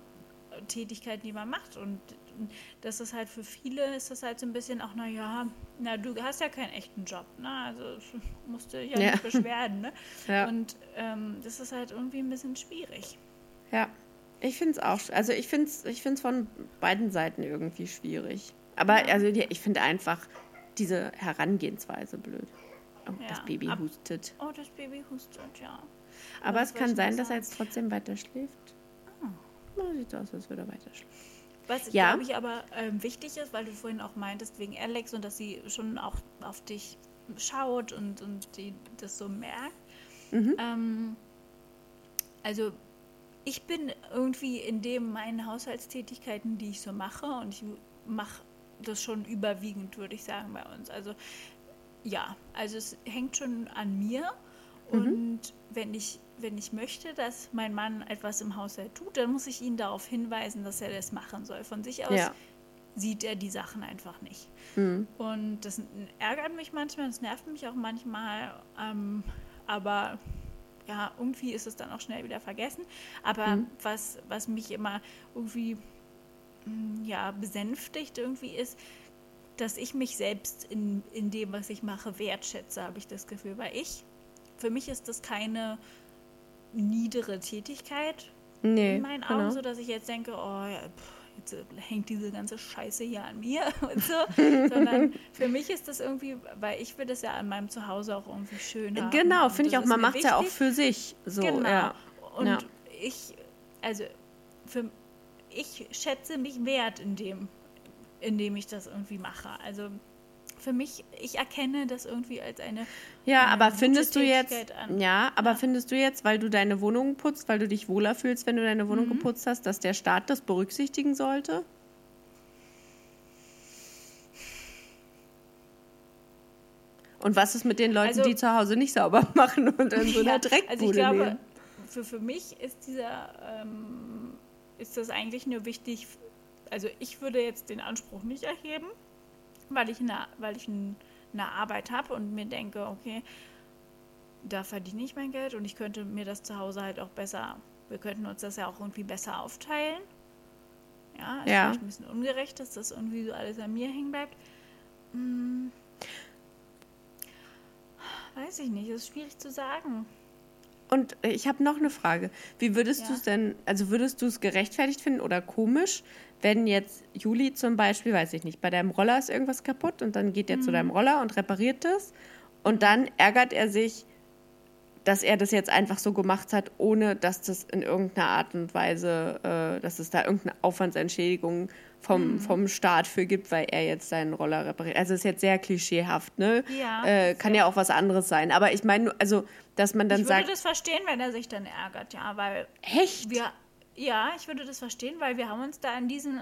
D: Tätigkeit, die man macht. Und das ist halt für viele, ist das halt so ein bisschen auch, naja, na, du hast ja keinen echten Job, ne? Also musst du dich ja,
C: Ja.
D: nicht beschweren, ne?
C: Ja.
D: Und ähm, das ist halt irgendwie ein bisschen schwierig.
C: Ja, ich finde es auch, also ich finde es ich find's von beiden Seiten irgendwie schwierig. Aber also die, ich finde einfach diese Herangehensweise blöd. Oh, das
D: Ja,
C: Baby
D: ab-
C: hustet.
D: Oh, das Baby hustet, ja.
C: Aber
D: was
C: es kann sein, dass er jetzt trotzdem weiter schläft.
D: Ah.
C: Na, sieht so aus, als würde er weiter schläfen.
D: Was
C: Ja.
D: glaube ich aber ähm, wichtig ist, weil du vorhin auch meintest, wegen Alex und dass sie schon auch auf dich schaut und, und die das so merkt.
C: Mhm.
D: Ähm, also ich bin irgendwie in dem meinen Haushaltstätigkeiten, die ich so mache, und ich mache das schon überwiegend, würde ich sagen, bei uns. Also ja, also es hängt schon an mir. Und wenn ich, wenn ich möchte, dass mein Mann etwas im Haushalt tut, dann muss ich ihn darauf hinweisen, dass er das machen soll. Von sich aus
C: Ja.
D: sieht er die Sachen einfach nicht.
C: Mhm.
D: Und das ärgert mich manchmal, das nervt mich auch manchmal. Ähm, aber ja, irgendwie ist es dann auch schnell wieder vergessen. Aber was, was mich immer irgendwie mm, ja, besänftigt irgendwie ist, dass ich mich selbst in, in dem, was ich mache, wertschätze, habe ich das Gefühl. Weil ich, für mich ist das keine niedere Tätigkeit
C: Nee,
D: in meinen
C: genau.
D: Augen, so dass ich jetzt denke, oh ja, pff, jetzt äh, hängt diese ganze Scheiße hier an mir und so, sondern für mich ist das irgendwie, weil ich will das ja an meinem Zuhause auch irgendwie schön haben.
C: Genau, finde ich auch. Man macht es ja auch für sich. So,
D: Genau.
C: ja.
D: Und
C: Ja.
D: ich, also für ich schätze mich wert in dem, in dem ich das irgendwie mache. Also für mich, ich erkenne das irgendwie als eine
C: Ja,
D: eine
C: aber
D: gute
C: findest du jetzt,
D: an.
C: ja, aber findest du jetzt, weil du deine Wohnung putzt, weil du dich wohler fühlst, wenn du deine
D: Mhm.
C: Wohnung geputzt hast, dass der Staat das berücksichtigen sollte? Und was ist mit den Leuten,
D: Also-
C: die zu Hause nicht sauber machen und in so einer
D: Ja,
C: Dreckbude
D: Also ich glaube,
C: leben?
D: für, für mich ist dieser, ähm, ist das eigentlich nur wichtig, also ich würde jetzt den Anspruch nicht erheben, weil ich eine, weil ich ein, eine Arbeit habe und mir denke, okay, da verdiene ich mein Geld und ich könnte mir das zu Hause halt auch besser, wir könnten uns das ja auch irgendwie besser aufteilen. Ja, ist
C: Ja.
D: vielleicht ein bisschen ungerecht, dass das irgendwie so alles an mir hängen bleibt. Hm. Weiß ich nicht, ist schwierig zu sagen.
C: Und ich habe noch eine Frage. Wie würdest
D: Ja.
C: du es denn, also würdest du es gerechtfertigt finden oder komisch, wenn jetzt Juli zum Beispiel, weiß ich nicht, bei deinem Roller ist irgendwas kaputt und dann geht er zu
D: Mhm.
C: deinem Roller und repariert das und dann ärgert er sich, dass er das jetzt einfach so gemacht hat, ohne dass das in irgendeiner Art und Weise, äh, dass es da irgendeine Aufwandsentschädigung
D: Mhm.
C: vom, vom Staat für gibt, weil er jetzt seinen Roller repariert. Also ist jetzt sehr klischeehaft, ne?
D: Ja,
C: äh, kann ja auch was anderes sein. Aber ich meine, also, dass man dann
D: ich würde
C: sagt,
D: das verstehen, wenn er sich dann ärgert, ja, weil
C: echt?
D: wir, ja, ich würde das verstehen, weil wir haben uns da in diesen,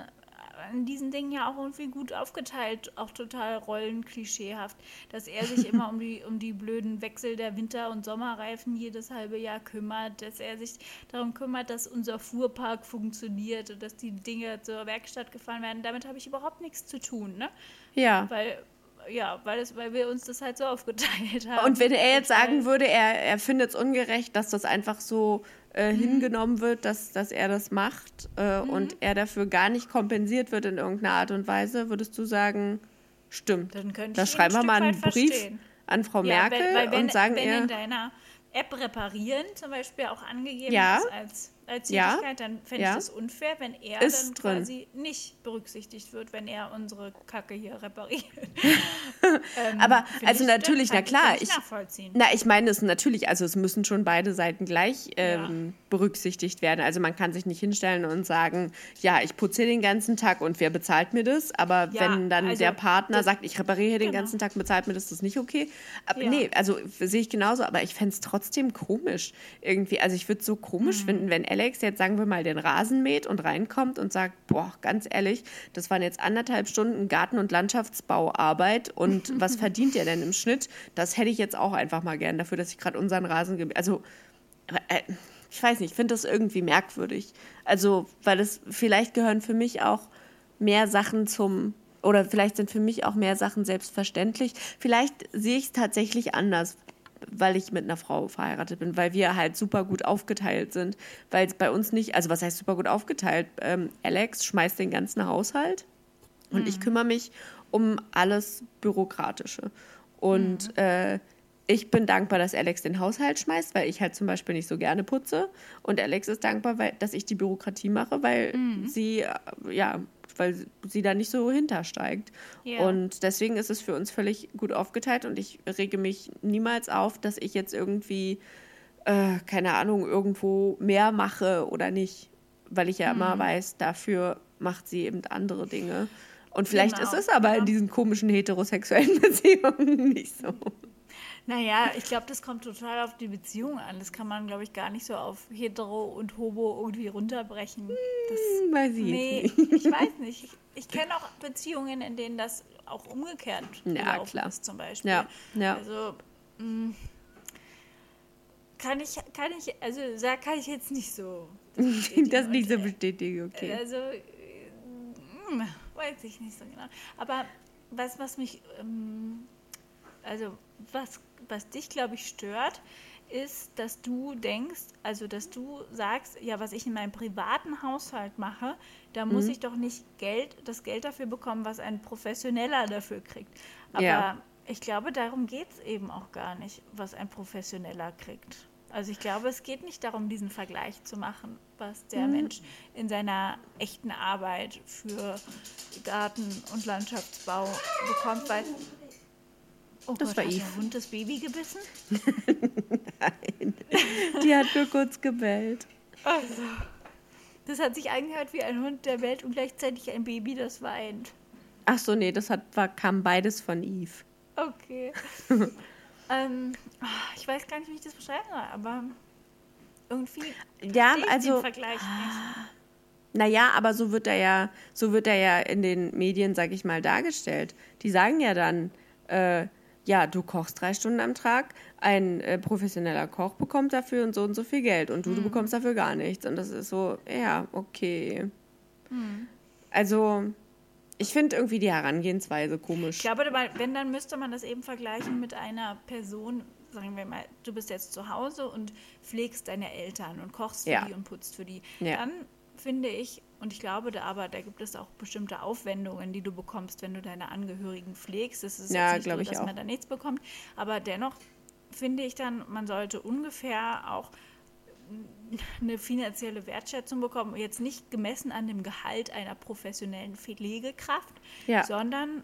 D: in diesen Dingen ja auch irgendwie gut aufgeteilt, auch total rollenklischeehaft, dass er sich immer um die, um die blöden Wechsel der Winter- und Sommerreifen jedes halbe Jahr kümmert, dass er sich darum kümmert, dass unser Fuhrpark funktioniert und dass die Dinge zur Werkstatt gefahren werden. Damit habe ich überhaupt nichts zu tun, ne?
C: Ja.
D: Weil, ja, weil, es, weil wir uns das halt so aufgeteilt haben.
C: Und wenn er jetzt sagen würde, er, er findet es ungerecht, dass das einfach so äh,
D: Mhm.
C: hingenommen wird, dass, dass er das macht äh, und er dafür gar nicht kompensiert wird in irgendeiner Art und Weise, würdest du sagen, stimmt.
D: Dann könnte
C: Da schreiben wir mal einen Brief
D: verstehen.
C: an Frau
D: Ja,
C: Merkel
D: weil, weil wenn,
C: und sagen
D: wenn
C: ihr,
D: in deiner App reparieren zum Beispiel auch angegeben
C: Ja.
D: ist als, als
C: Ja,
D: Tätigkeit, dann fände
C: ja.
D: ich das unfair, wenn er
C: Ist
D: dann
C: drin.
D: quasi nicht berücksichtigt wird, wenn er unsere Kacke hier repariert. Ähm,
C: Aber also
D: ich-
C: natürlich, na klar,
D: ich
C: ich,
D: nachvollziehen.
C: na ich meine es natürlich, also es müssen schon beide Seiten gleich ähm, berücksichtigt werden. Also man kann sich nicht hinstellen und sagen, ja, ich putze den ganzen Tag und wer bezahlt mir das? Aber
D: Ja,
C: wenn dann
D: also
C: der Partner sagt, ich repariere hier den
D: Genau.
C: ganzen Tag, bezahlt mir das, das ist nicht okay. Aber
D: Ja.
C: nee, also sehe ich genauso, aber ich fände es trotzdem komisch irgendwie. Also ich würde es so komisch
D: Mhm.
C: finden, wenn Alex jetzt, sagen wir mal, den Rasen mäht und reinkommt und sagt, boah, ganz ehrlich, das waren jetzt anderthalb Stunden Garten- und Landschaftsbauarbeit und was verdient ihr denn im Schnitt? Das hätte ich jetzt auch einfach mal gern dafür, dass ich gerade unseren Rasen, ge- also äh, ich weiß nicht, ich finde das irgendwie merkwürdig. Also, weil es vielleicht gehören für mich auch mehr Sachen zum oder vielleicht sind für mich auch mehr Sachen selbstverständlich. Vielleicht sehe ich es tatsächlich anders, weil ich mit einer Frau verheiratet bin, weil wir halt super gut aufgeteilt sind. Weil es bei uns nicht, also was heißt super gut aufgeteilt? Ähm, Alex schmeißt den ganzen Haushalt und ich kümmere mich um alles Bürokratische. Und äh, ich bin dankbar, dass Alex den Haushalt schmeißt, weil ich halt zum Beispiel nicht so gerne putze. Und Alex ist dankbar, weil, dass ich die Bürokratie mache, weil sie, äh, ja, weil sie da nicht so hintersteigt.
D: Ja.
C: Und deswegen ist es für uns völlig gut aufgeteilt und ich rege mich niemals auf, dass ich jetzt irgendwie, äh, keine Ahnung, irgendwo mehr mache oder nicht. Weil ich ja immer weiß, dafür macht sie eben andere Dinge. Und vielleicht
D: Genau,
C: ist es aber
D: ja.
C: in diesen komischen heterosexuellen Beziehungen nicht so.
D: Naja, ich glaube, das kommt total auf die Beziehung an. Das kann man, glaube ich, gar nicht so auf hetero und homo irgendwie runterbrechen. Das,
C: Weiß ich
D: nee,
C: jetzt nicht.
D: ich weiß nicht. Ich, ich kenne auch Beziehungen, in denen das auch umgekehrt
C: Ja, klar.
D: ist, zum Beispiel.
C: Ja, ja.
D: Also, mh, kann ich, kann ich, also sag, kann ich jetzt nicht so. bestätigen.
C: Das nicht so bestätigen, okay.
D: Also, hm, weiß ich nicht so genau. Aber was, was mich, ähm, also was, was dich, glaube ich, stört, ist, dass du denkst, also dass du sagst, ja, was ich in meinem privaten Haushalt mache, da muss
C: Mhm.
D: ich doch nicht Geld, das Geld dafür bekommen, was ein Professioneller dafür kriegt. Aber
C: Ja.
D: ich glaube, darum geht es eben auch gar nicht, was ein Professioneller kriegt. Also ich glaube, es geht nicht darum, diesen Vergleich zu machen, was der
C: Mhm.
D: Mensch in seiner echten Arbeit für Garten- und Landschaftsbau bekommt, weil Oh
C: Das
D: Gott,
C: war
D: hat
C: Yves.
D: der Hund das Baby gebissen?
C: Die hat nur kurz gebellt.
D: Also, das hat sich angehört wie ein Hund, der bellt und gleichzeitig ein Baby, das weint.
C: Ach so, nee, das hat, war, kam beides von Eve.
D: Okay. ähm, ah, ich weiß gar nicht, wie ich das beschreiben soll, aber irgendwie
C: Ja, also,
D: den Vergleich nicht.
C: naja, aber so wird er ja, so wird er ja in den Medien, sag ich mal, dargestellt. Die sagen ja dann, äh, ja, du kochst drei Stunden am Tag, ein äh, professioneller Koch bekommt dafür und so und so viel Geld und du, du bekommst dafür gar nichts. Und das ist so, ja, okay. Also, ich finde irgendwie die Herangehensweise komisch.
D: Ich glaube, wenn, dann müsste man das eben vergleichen mit einer Person, sagen wir mal, du bist jetzt zu Hause und pflegst deine Eltern und kochst für
C: Ja.
D: die und putzt für die.
C: Ja.
D: Dann finde ich, und ich glaube, da, aber da gibt es auch bestimmte Aufwendungen, die du bekommst, wenn du deine Angehörigen pflegst. Es ist
C: Ja,
D: nicht so, dass
C: auch.
D: man da nichts bekommt, aber dennoch finde ich dann, man sollte ungefähr auch eine finanzielle Wertschätzung bekommen, jetzt nicht gemessen an dem Gehalt einer professionellen Pflegekraft,
C: Ja.
D: sondern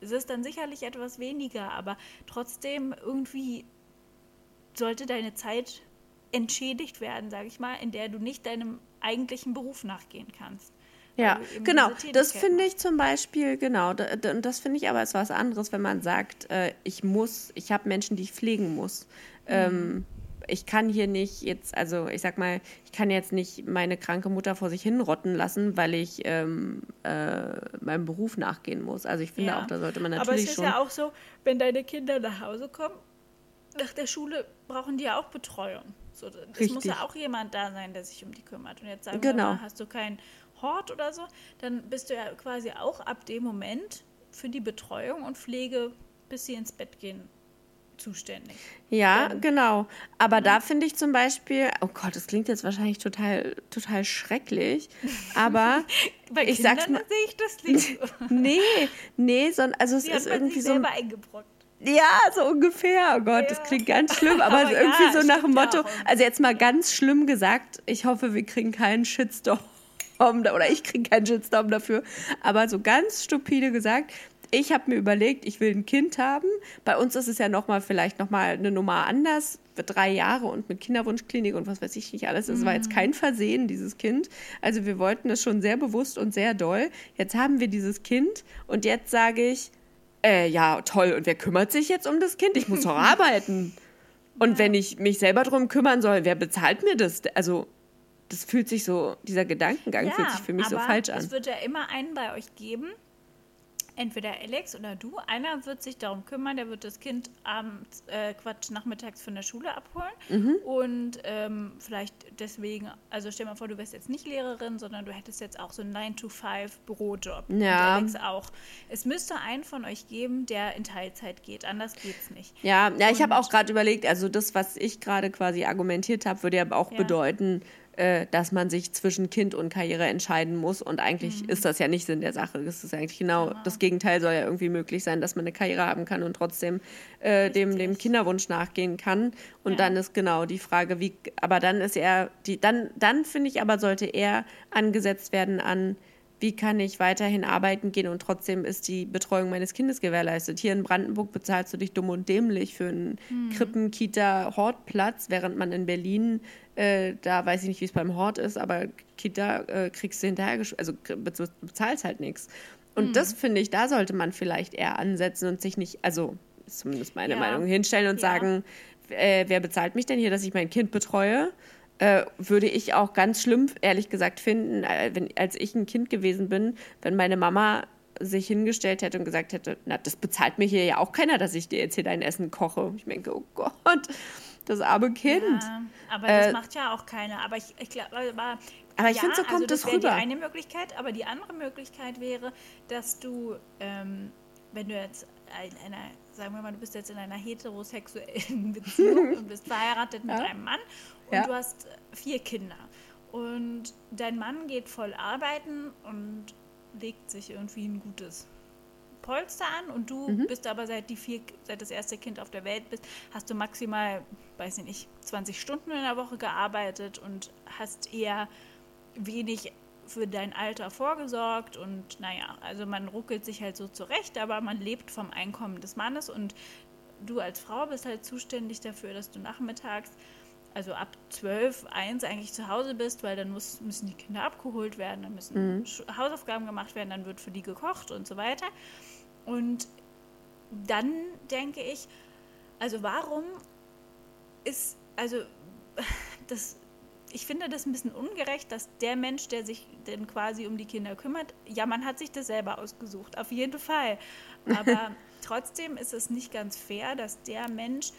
D: es ist dann sicherlich etwas weniger, aber trotzdem irgendwie sollte deine Zeit entschädigt werden, sage ich mal, in der du nicht deinem eigentlichen Beruf nachgehen kannst.
C: Ja, genau. Das finde ich zum Beispiel, genau. Und das finde ich aber ist was anderes, wenn man sagt, äh, ich muss, ich habe Menschen, die ich pflegen muss. Ähm, ich kann hier nicht jetzt, also ich sag mal, ich kann jetzt nicht meine kranke Mutter vor sich hinrotten lassen, weil ich ähm, äh, meinem Beruf nachgehen muss. Also ich finde
D: Ja.
C: auch, da sollte man
D: Aber es
C: natürlich
D: ist
C: schon.
D: ja auch so, wenn deine Kinder nach Hause kommen, nach der Schule brauchen die ja auch Betreuung. So, es muss ja auch jemand da sein, der sich um die kümmert. Und jetzt sagen
C: Genau.
D: wir mal, hast du keinen Hort oder so, dann bist du ja quasi auch ab dem Moment für die Betreuung und Pflege, bis sie ins Bett gehen, zuständig.
C: Ja,
D: Dann-
C: genau. Aber da finde ich zum Beispiel, oh Gott, das klingt jetzt wahrscheinlich total, total schrecklich, aber ich
D: Kindern
C: sag's mal,
D: sehe ich das nicht.
C: nee, nee, sondern also es ist irgendwie so ein
D: eingebrockt.
C: Ja, so ungefähr. Oh Gott, ja. das klingt ganz schlimm. Aber, aber irgendwie ja, so nach dem Motto, also jetzt mal ganz schlimm gesagt, ich hoffe, wir kriegen keinen Shitstorm oder ich kriege keinen Shitstorm dafür. Aber so ganz stupide gesagt, ich habe mir überlegt, ich will ein Kind haben. Bei uns ist es ja noch mal vielleicht noch mal eine Nummer anders. Für drei Jahre und mit Kinderwunschklinik und was weiß ich nicht alles. Es war jetzt mhm. kein Versehen, dieses Kind. Also wir wollten es schon sehr bewusst und sehr doll. Jetzt haben wir dieses Kind und jetzt sage ich, äh, ja, toll, und wer kümmert sich jetzt um das Kind? Ich muss doch arbeiten. Und wenn ich mich selber darum kümmern soll, wer bezahlt mir das? Also, das fühlt sich so, dieser Gedankengang ja, fühlt sich für mich so falsch an.
D: Es wird ja immer einen bei euch geben, entweder Alex oder du, einer wird sich darum kümmern, der wird das Kind abends, äh, Quatsch, nachmittags von der Schule abholen mhm. und ähm, vielleicht deswegen, also stell mal vor, du wärst jetzt nicht Lehrerin, sondern du hättest jetzt auch so einen 9-to-5-Bürojob.
C: Ja.
D: Und Alex auch. Es müsste einen von euch geben, der in Teilzeit geht, anders geht es nicht.
C: Ja, ja ich habe auch gerade überlegt, also das, was ich gerade quasi argumentiert habe, würde ja auch ja. bedeuten, äh, dass man sich zwischen Kind und Karriere entscheiden muss. Und eigentlich mhm. ist das ja nicht Sinn der Sache. Das ist eigentlich genau, genau, das Gegenteil soll ja irgendwie möglich sein, dass man eine Karriere haben kann und trotzdem äh, dem, dem Kinderwunsch nachgehen kann. Und ja. dann ist genau die Frage, wie, aber dann ist er, die, dann, dann finde ich aber, sollte er angesetzt werden an wie kann ich weiterhin arbeiten gehen und trotzdem ist die Betreuung meines Kindes gewährleistet. Hier in Brandenburg bezahlst du dich dumm und dämlich für einen mhm. Krippen-, Kita-, Hortplatz, während man in Berlin, äh, da weiß ich nicht, wie es beim Hort ist, aber Kita äh, kriegst du hinterher, also bezahlst halt nichts. Und mhm. das finde ich, da sollte man vielleicht eher ansetzen und sich nicht, also zumindest meine ja. Meinung, hinstellen und ja. sagen, äh, wer bezahlt mich denn hier, dass ich mein Kind betreue? Äh, würde ich auch ganz schlimm, ehrlich gesagt, finden, äh, wenn, als ich ein Kind gewesen bin, wenn meine Mama sich hingestellt hätte und gesagt hätte, na, das bezahlt mir hier ja auch keiner, dass ich dir jetzt hier dein Essen koche. Ich denke, oh Gott, das arme Kind. Ja,
D: aber äh, das macht ja auch keiner. Aber ich, ich glaube, aber,
C: aber ich ja, finde, so kommt also das,
D: das
C: rüber.
D: die eine Möglichkeit, aber die andere Möglichkeit wäre, dass du, ähm, wenn du jetzt einer, sagen wir mal, du bist jetzt in einer heterosexuellen Beziehung und bist verheiratet mit ja. einem Mann und ja. du hast vier Kinder. Und dein Mann geht voll arbeiten und legt sich irgendwie ein gutes Polster an und du mhm. bist aber seit die vier, seit das erste Kind auf der Welt bist, hast du maximal, weiß ich nicht, 20 Stunden in der Woche gearbeitet und hast eher wenig für dein Alter vorgesorgt und naja, also man ruckelt sich halt so zurecht, aber man lebt vom Einkommen des Mannes und du als Frau bist halt zuständig dafür, dass du nachmittags also ab 12, 1 eigentlich zu Hause bist, weil dann muss, müssen die Kinder abgeholt werden, dann müssen mhm. Hausaufgaben gemacht werden, dann wird für die gekocht und so weiter. Und dann denke ich, also warum ist, also das, ich finde das ein bisschen ungerecht, dass der Mensch, der sich denn quasi um die Kinder kümmert, ja, man hat sich das selber ausgesucht, auf jeden Fall. Aber trotzdem ist es nicht ganz fair, dass der Mensch,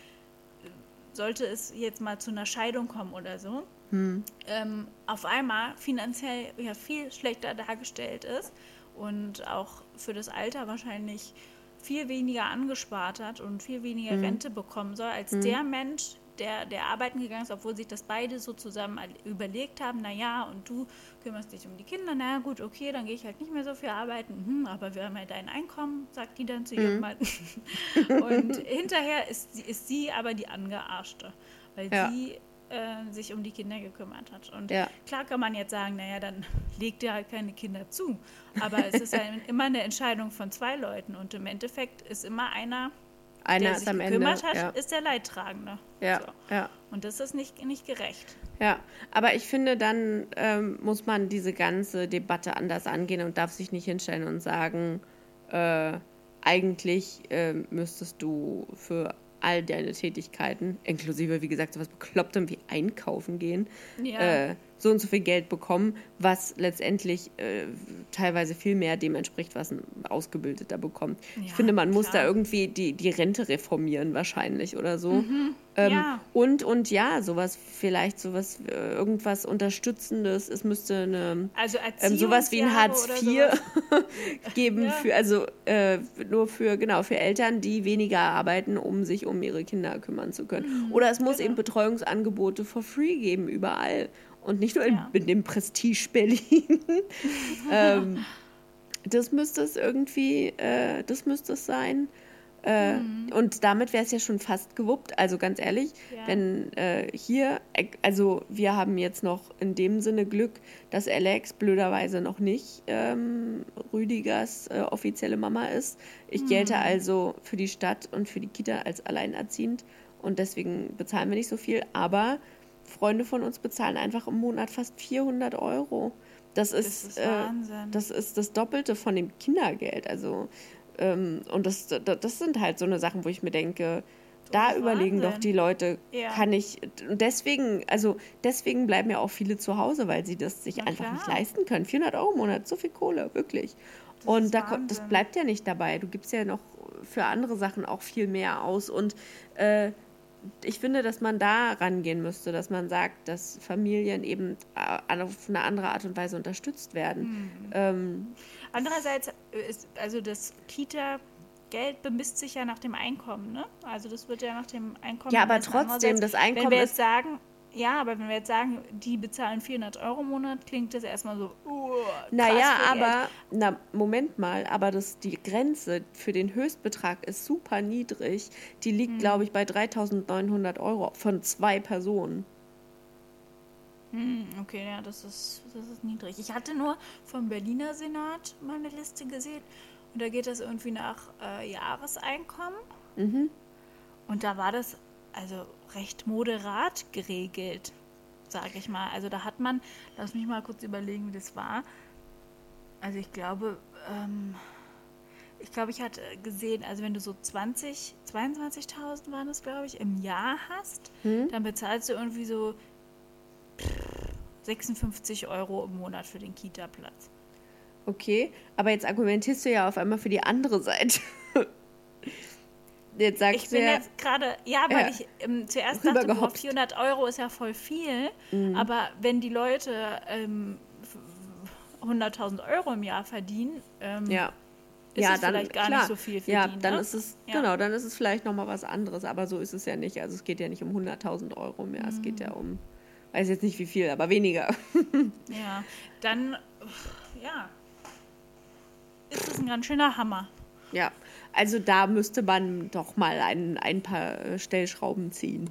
D: sollte es jetzt mal zu einer Scheidung kommen oder so, hm. ähm, auf einmal finanziell ja viel schlechter dargestellt ist und auch für das Alter wahrscheinlich viel weniger angespart hat und viel weniger hm. Rente bekommen soll, als hm. der Mensch, der, der arbeiten gegangen ist, obwohl sich das beide so zusammen überlegt haben, naja, und du kümmerst dich um die Kinder, naja gut, okay, dann gehe ich halt nicht mehr so viel arbeiten, hm, aber wir haben ja dein Einkommen, sagt die dann zu ihrem mhm. Mann. und hinterher ist, ist sie aber die Angearschte, weil ja. sie äh, sich um die Kinder gekümmert hat. Und ja. klar kann man jetzt sagen, naja, dann legt ihr halt keine Kinder zu. Aber es ist ja immer eine Entscheidung von zwei Leuten und im Endeffekt ist immer einer einer der sich am gekümmert Ende, hat, ja. ist der Leidtragende.
C: Ja, so. ja.
D: Und das ist nicht, nicht gerecht.
C: Ja, aber ich finde, dann ähm, muss man diese ganze Debatte anders angehen und darf sich nicht hinstellen und sagen, äh, eigentlich äh, müsstest du für all deine Tätigkeiten, inklusive, wie gesagt, sowas Beklopptem wie einkaufen gehen, ja. äh, so und so viel Geld bekommen, was letztendlich äh, teilweise viel mehr dem entspricht, was ein Ausgebildeter bekommt. Ja, ich finde, man klar. muss da irgendwie die, die Rente reformieren wahrscheinlich oder so. Mhm. Ähm, ja. Und, und ja, sowas, vielleicht sowas, äh, irgendwas Unterstützendes. Es müsste eine,
D: also
C: ähm, sowas wie ein Hartz IV geben, ja. für, also äh, nur für, genau, für Eltern, die weniger arbeiten, um sich um ihre Kinder kümmern zu können. Mhm, oder es muss genau. eben Betreuungsangebote for free geben, überall und nicht nur in, ja. in dem Prestige Berlin. ähm, das müsste es irgendwie, äh, das müsste es sein. Äh, Und damit wäre es ja schon fast gewuppt. Also ganz ehrlich,
D: Ja.
C: wenn äh, hier, äh, also wir haben jetzt noch in dem Sinne Glück, dass Alex blöderweise noch nicht ähm, Rüdigers äh, offizielle Mama ist. Ich gelte also für die Stadt und für die Kita als alleinerziehend und deswegen bezahlen wir nicht so viel. Aber Freunde von uns bezahlen einfach im Monat fast 400 Euro. Das ist,
D: ist
C: äh,
D: Wahnsinn.
C: das ist das Doppelte von dem Kindergeld. Also ähm, und das, das, das sind halt so eine Sachen, wo ich mir denke, da überlegen doch
D: Wahnsinn.
C: die Leute,
D: Ja.
C: kann ich. Und deswegen, also deswegen bleiben ja auch viele zu Hause, weil sie das sich
D: Na
C: einfach nicht
D: klar.
C: leisten können. 400 Euro im Monat, so viel Kohle, wirklich. und
D: ist
C: da, das bleibt ja nicht dabei. Du gibst ja noch für andere Sachen auch viel mehr aus. Und äh, ich finde, dass man da rangehen müsste, dass man sagt, dass Familien eben äh, auf eine andere Art und Weise unterstützt werden.
D: Hm.
C: Ähm,
D: Andererseits ist, also das Kita-Geld bemisst sich ja nach dem Einkommen, ne? Also das wird ja nach dem Einkommen.
C: Ja, aber trotzdem, das Einkommen
D: Wenn wir jetzt sagen, ja, aber wenn wir jetzt sagen, die bezahlen 400 Euro im Monat, klingt das erstmal so, uh,
C: Naja, aber, na, Moment mal, aber das, die Grenze für den Höchstbetrag ist super niedrig. Die
D: Hm.
C: liegt, glaube ich, bei 3.900 Euro von zwei Personen.
D: Hm, okay, ja, das ist, das ist niedrig. Ich hatte nur vom Berliner Senat mal eine Liste gesehen und da geht das irgendwie nach äh, Jahreseinkommen.
C: Mhm.
D: Und da war das also recht moderat geregelt, sage ich mal. Also da hat man, lass mich mal kurz überlegen, wie das war. Also ich glaube, ähm, ich glaube, ich hatte gesehen, also wenn du so 20, 22.000 waren das, glaube ich, im Jahr hast, dann bezahlst du irgendwie so 56 Euro im Monat für den Kita-Platz.
C: Okay, aber jetzt argumentierst du ja auf einmal für die andere Seite. Jetzt sagst
D: Ich
C: du
D: bin
C: ja,
D: jetzt gerade, ja, weil
C: Ja.
D: ich ähm, zuerst dachte, boah,
C: Rübergehopst.
D: 400 Euro ist ja voll viel, aber wenn die Leute ähm, f- 100.000 Euro im Jahr verdienen, ähm,
C: ja.
D: ist
C: ja,
D: es
C: dann,
D: vielleicht gar
C: klar.
D: nicht so viel für
C: Ja,
D: die,
C: dann
D: ne?
C: ist es,
D: Ja.
C: genau, dann ist es vielleicht nochmal was anderes, aber so ist es ja nicht. Also es geht ja nicht um 100.000 Euro mehr, es geht ja
D: Mhm.
C: um, weiß jetzt nicht wie viel, aber weniger.
D: Ja, dann, ja, ist es ein ganz schöner Hammer.
C: Ja, also da müsste man doch mal ein, ein paar äh, Stellschrauben ziehen.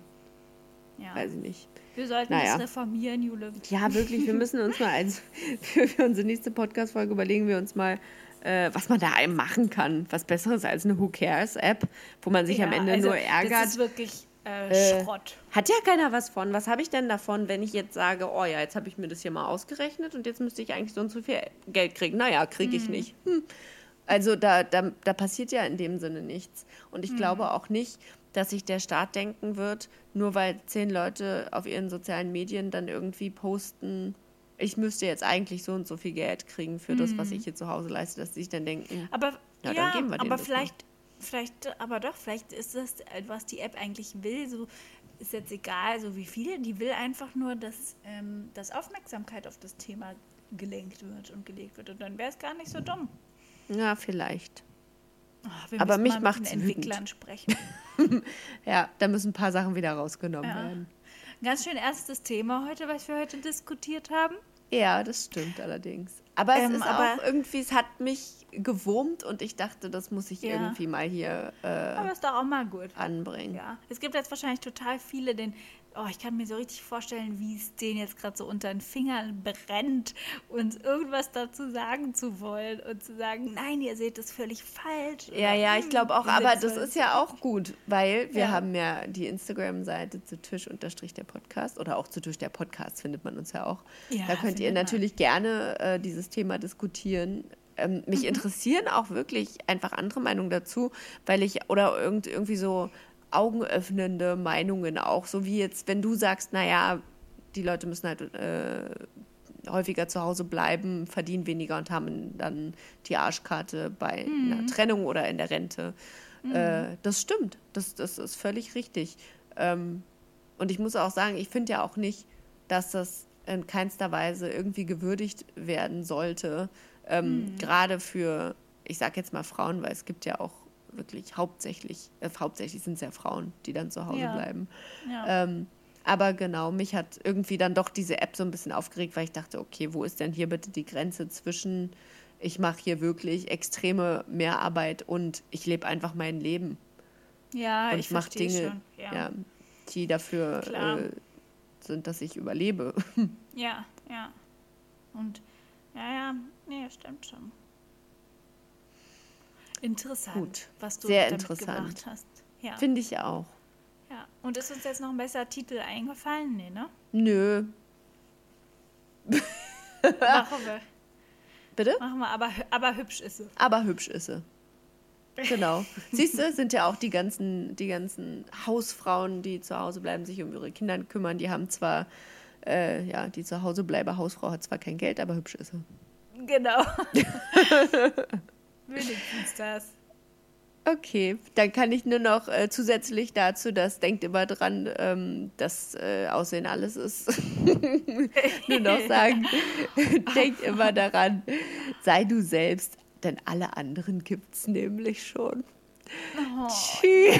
D: Ja.
C: Weiß ich nicht.
D: Wir sollten
C: naja.
D: das reformieren, Jule.
C: Ja, wirklich, wir müssen uns mal, also für, für unsere nächste Podcast-Folge überlegen wir uns mal, äh, was man da einem machen kann. Was Besseres als eine Who Cares-App, wo man sich am
D: Ja,
C: Ende
D: also,
C: nur ärgert.
D: Das ist wirklich äh,
C: Äh,
D: Schrott.
C: Hat ja keiner was von. Was habe ich denn davon, wenn ich jetzt sage, oh ja, jetzt habe ich mir das hier mal ausgerechnet und jetzt müsste ich eigentlich so und so viel Geld kriegen? Naja, kriege ich nicht. Hm. Also da, da, da passiert ja in dem Sinne nichts. Und ich glaube auch nicht, dass sich der Staat denken wird, nur weil zehn Leute auf ihren sozialen Medien dann irgendwie posten, ich müsste jetzt eigentlich so und so viel Geld kriegen für das, was ich hier zu Hause leiste, dass sie sich dann denken,
D: Aber
C: Ja,
D: ja,
C: dann
D: aber vielleicht, vielleicht, aber doch, vielleicht ist das, was die App eigentlich will, so ist jetzt egal, so wie viel. Die will einfach nur, dass, ähm, dass Aufmerksamkeit auf das Thema gelenkt wird und gelegt wird. Und dann wäre es gar nicht so dumm.
C: Ja, vielleicht.
D: Wir
C: Aber mich
D: den
C: wütend.
D: Entwicklern sprechen.
C: Ja, da müssen ein paar Sachen wieder rausgenommen
D: Ja.
C: werden.
D: Ganz schön ernstes Thema heute, was wir heute diskutiert haben.
C: Ja, das stimmt allerdings. Aber es
D: Ähm,
C: ist
D: aber-
C: auch irgendwie, es hat mich gewurmt und ich dachte, das muss ich
D: Ja.
C: irgendwie mal hier äh,
D: Aber ist doch auch mal gut.
C: anbringen.
D: Ja, es gibt jetzt wahrscheinlich total viele, den, oh, ich kann mir so richtig vorstellen, wie es denen jetzt gerade so unter den Fingern brennt, uns irgendwas dazu sagen zu wollen und zu sagen, nein, ihr seht es völlig falsch.
C: Ja, ja, ich
D: hm,
C: glaube auch, aber das ist ja auch gut, weil wir
D: Ja.
C: haben ja die Instagram-Seite zu Tisch unterstrich der Podcast oder auch zu Tisch der Podcast findet man uns ja auch.
D: Ja,
C: da könnt ihr
D: findet man.
C: natürlich gerne äh, dieses Thema diskutieren. Ähm,
D: Mhm.
C: mich interessieren auch wirklich einfach andere Meinungen dazu, weil ich oder irgend, irgendwie so augenöffnende Meinungen auch, so wie jetzt, wenn du sagst, naja, die Leute müssen halt äh, häufiger zu Hause bleiben, verdienen weniger und haben dann die Arschkarte bei einer Trennung oder in der Rente. Äh, das stimmt, das, das ist völlig richtig. Ähm, und ich muss auch sagen, ich finde ja auch nicht, dass das in keinster Weise irgendwie gewürdigt werden sollte. Ähm, Gerade für, ich sag jetzt mal Frauen, weil es gibt ja auch wirklich hauptsächlich, äh, hauptsächlich sind es ja Frauen, die dann zu Hause
D: Ja.
C: bleiben.
D: Ja.
C: Ähm, aber genau, mich hat irgendwie dann doch diese App so ein bisschen aufgeregt, weil ich dachte, okay, wo ist denn hier bitte die Grenze zwischen ich mache hier wirklich extreme Mehrarbeit und ich lebe einfach mein Leben.
D: Ja,
C: und
D: ich
C: mache Dinge,
D: schon.
C: ja.
D: Ja.
C: die dafür äh, sind, dass ich überlebe.
D: ja, ja. Und ja, ja, nee, stimmt schon. Interessant,
C: Gut.
D: was du
C: Sehr
D: gemacht hast. Ja.
C: Finde ich auch.
D: ja. Und ist uns jetzt noch ein besserer Titel eingefallen? Nee, ne?
C: Nö.
D: Machen wir.
C: Bitte?
D: Machen wir, aber, aber hübsch ist sie.
C: Aber hübsch ist sie. Genau. Siehst du, sind ja auch die ganzen, die ganzen Hausfrauen, die zu Hause bleiben, sich um ihre Kinder kümmern. Die haben zwar, äh, ja, die zu Hause bleibe Hausfrau hat zwar kein Geld, aber hübsch ist sie.
D: Genau. Wenigstens das.
C: Okay, dann kann ich nur noch äh, zusätzlich dazu, das denkt immer dran, ähm, dass äh, Aussehen alles ist, nur noch sagen, denkt immer daran, sei du selbst, denn alle anderen gibt's nämlich schon.
D: Oh,
C: Tschüss.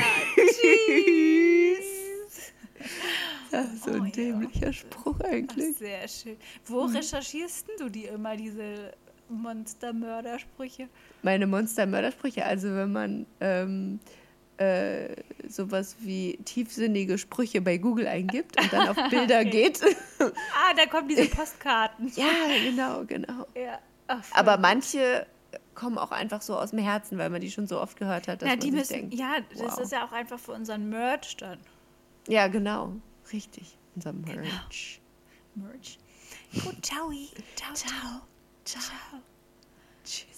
C: Das ist so
D: Oh,
C: ein
D: ja.
C: dämlicher Spruch
D: Ach,
C: eigentlich.
D: sehr schön. Wo recherchierst denn du die immer, diese Monster-Mördersprüche?
C: Meine Monster-Mördersprüche, also wenn man ähm, äh, sowas wie tiefsinnige Sprüche bei Google eingibt und dann auf Bilder geht.
D: Ah, da kommen diese Postkarten.
C: ja, genau, genau.
D: Ja. Ach,
C: Aber manche kommen auch einfach so aus dem Herzen, weil man die schon so oft gehört hat, dass
D: Na,
C: man
D: die
C: sich
D: müssen,
C: denkt,
D: ja, das
C: wow.
D: ist ja auch einfach für unseren Merch dann.
C: ja, genau, richtig, unser Merch.
D: Merch. Gut, ciao. Ciao, ciao. Ciao.
C: Tschüss.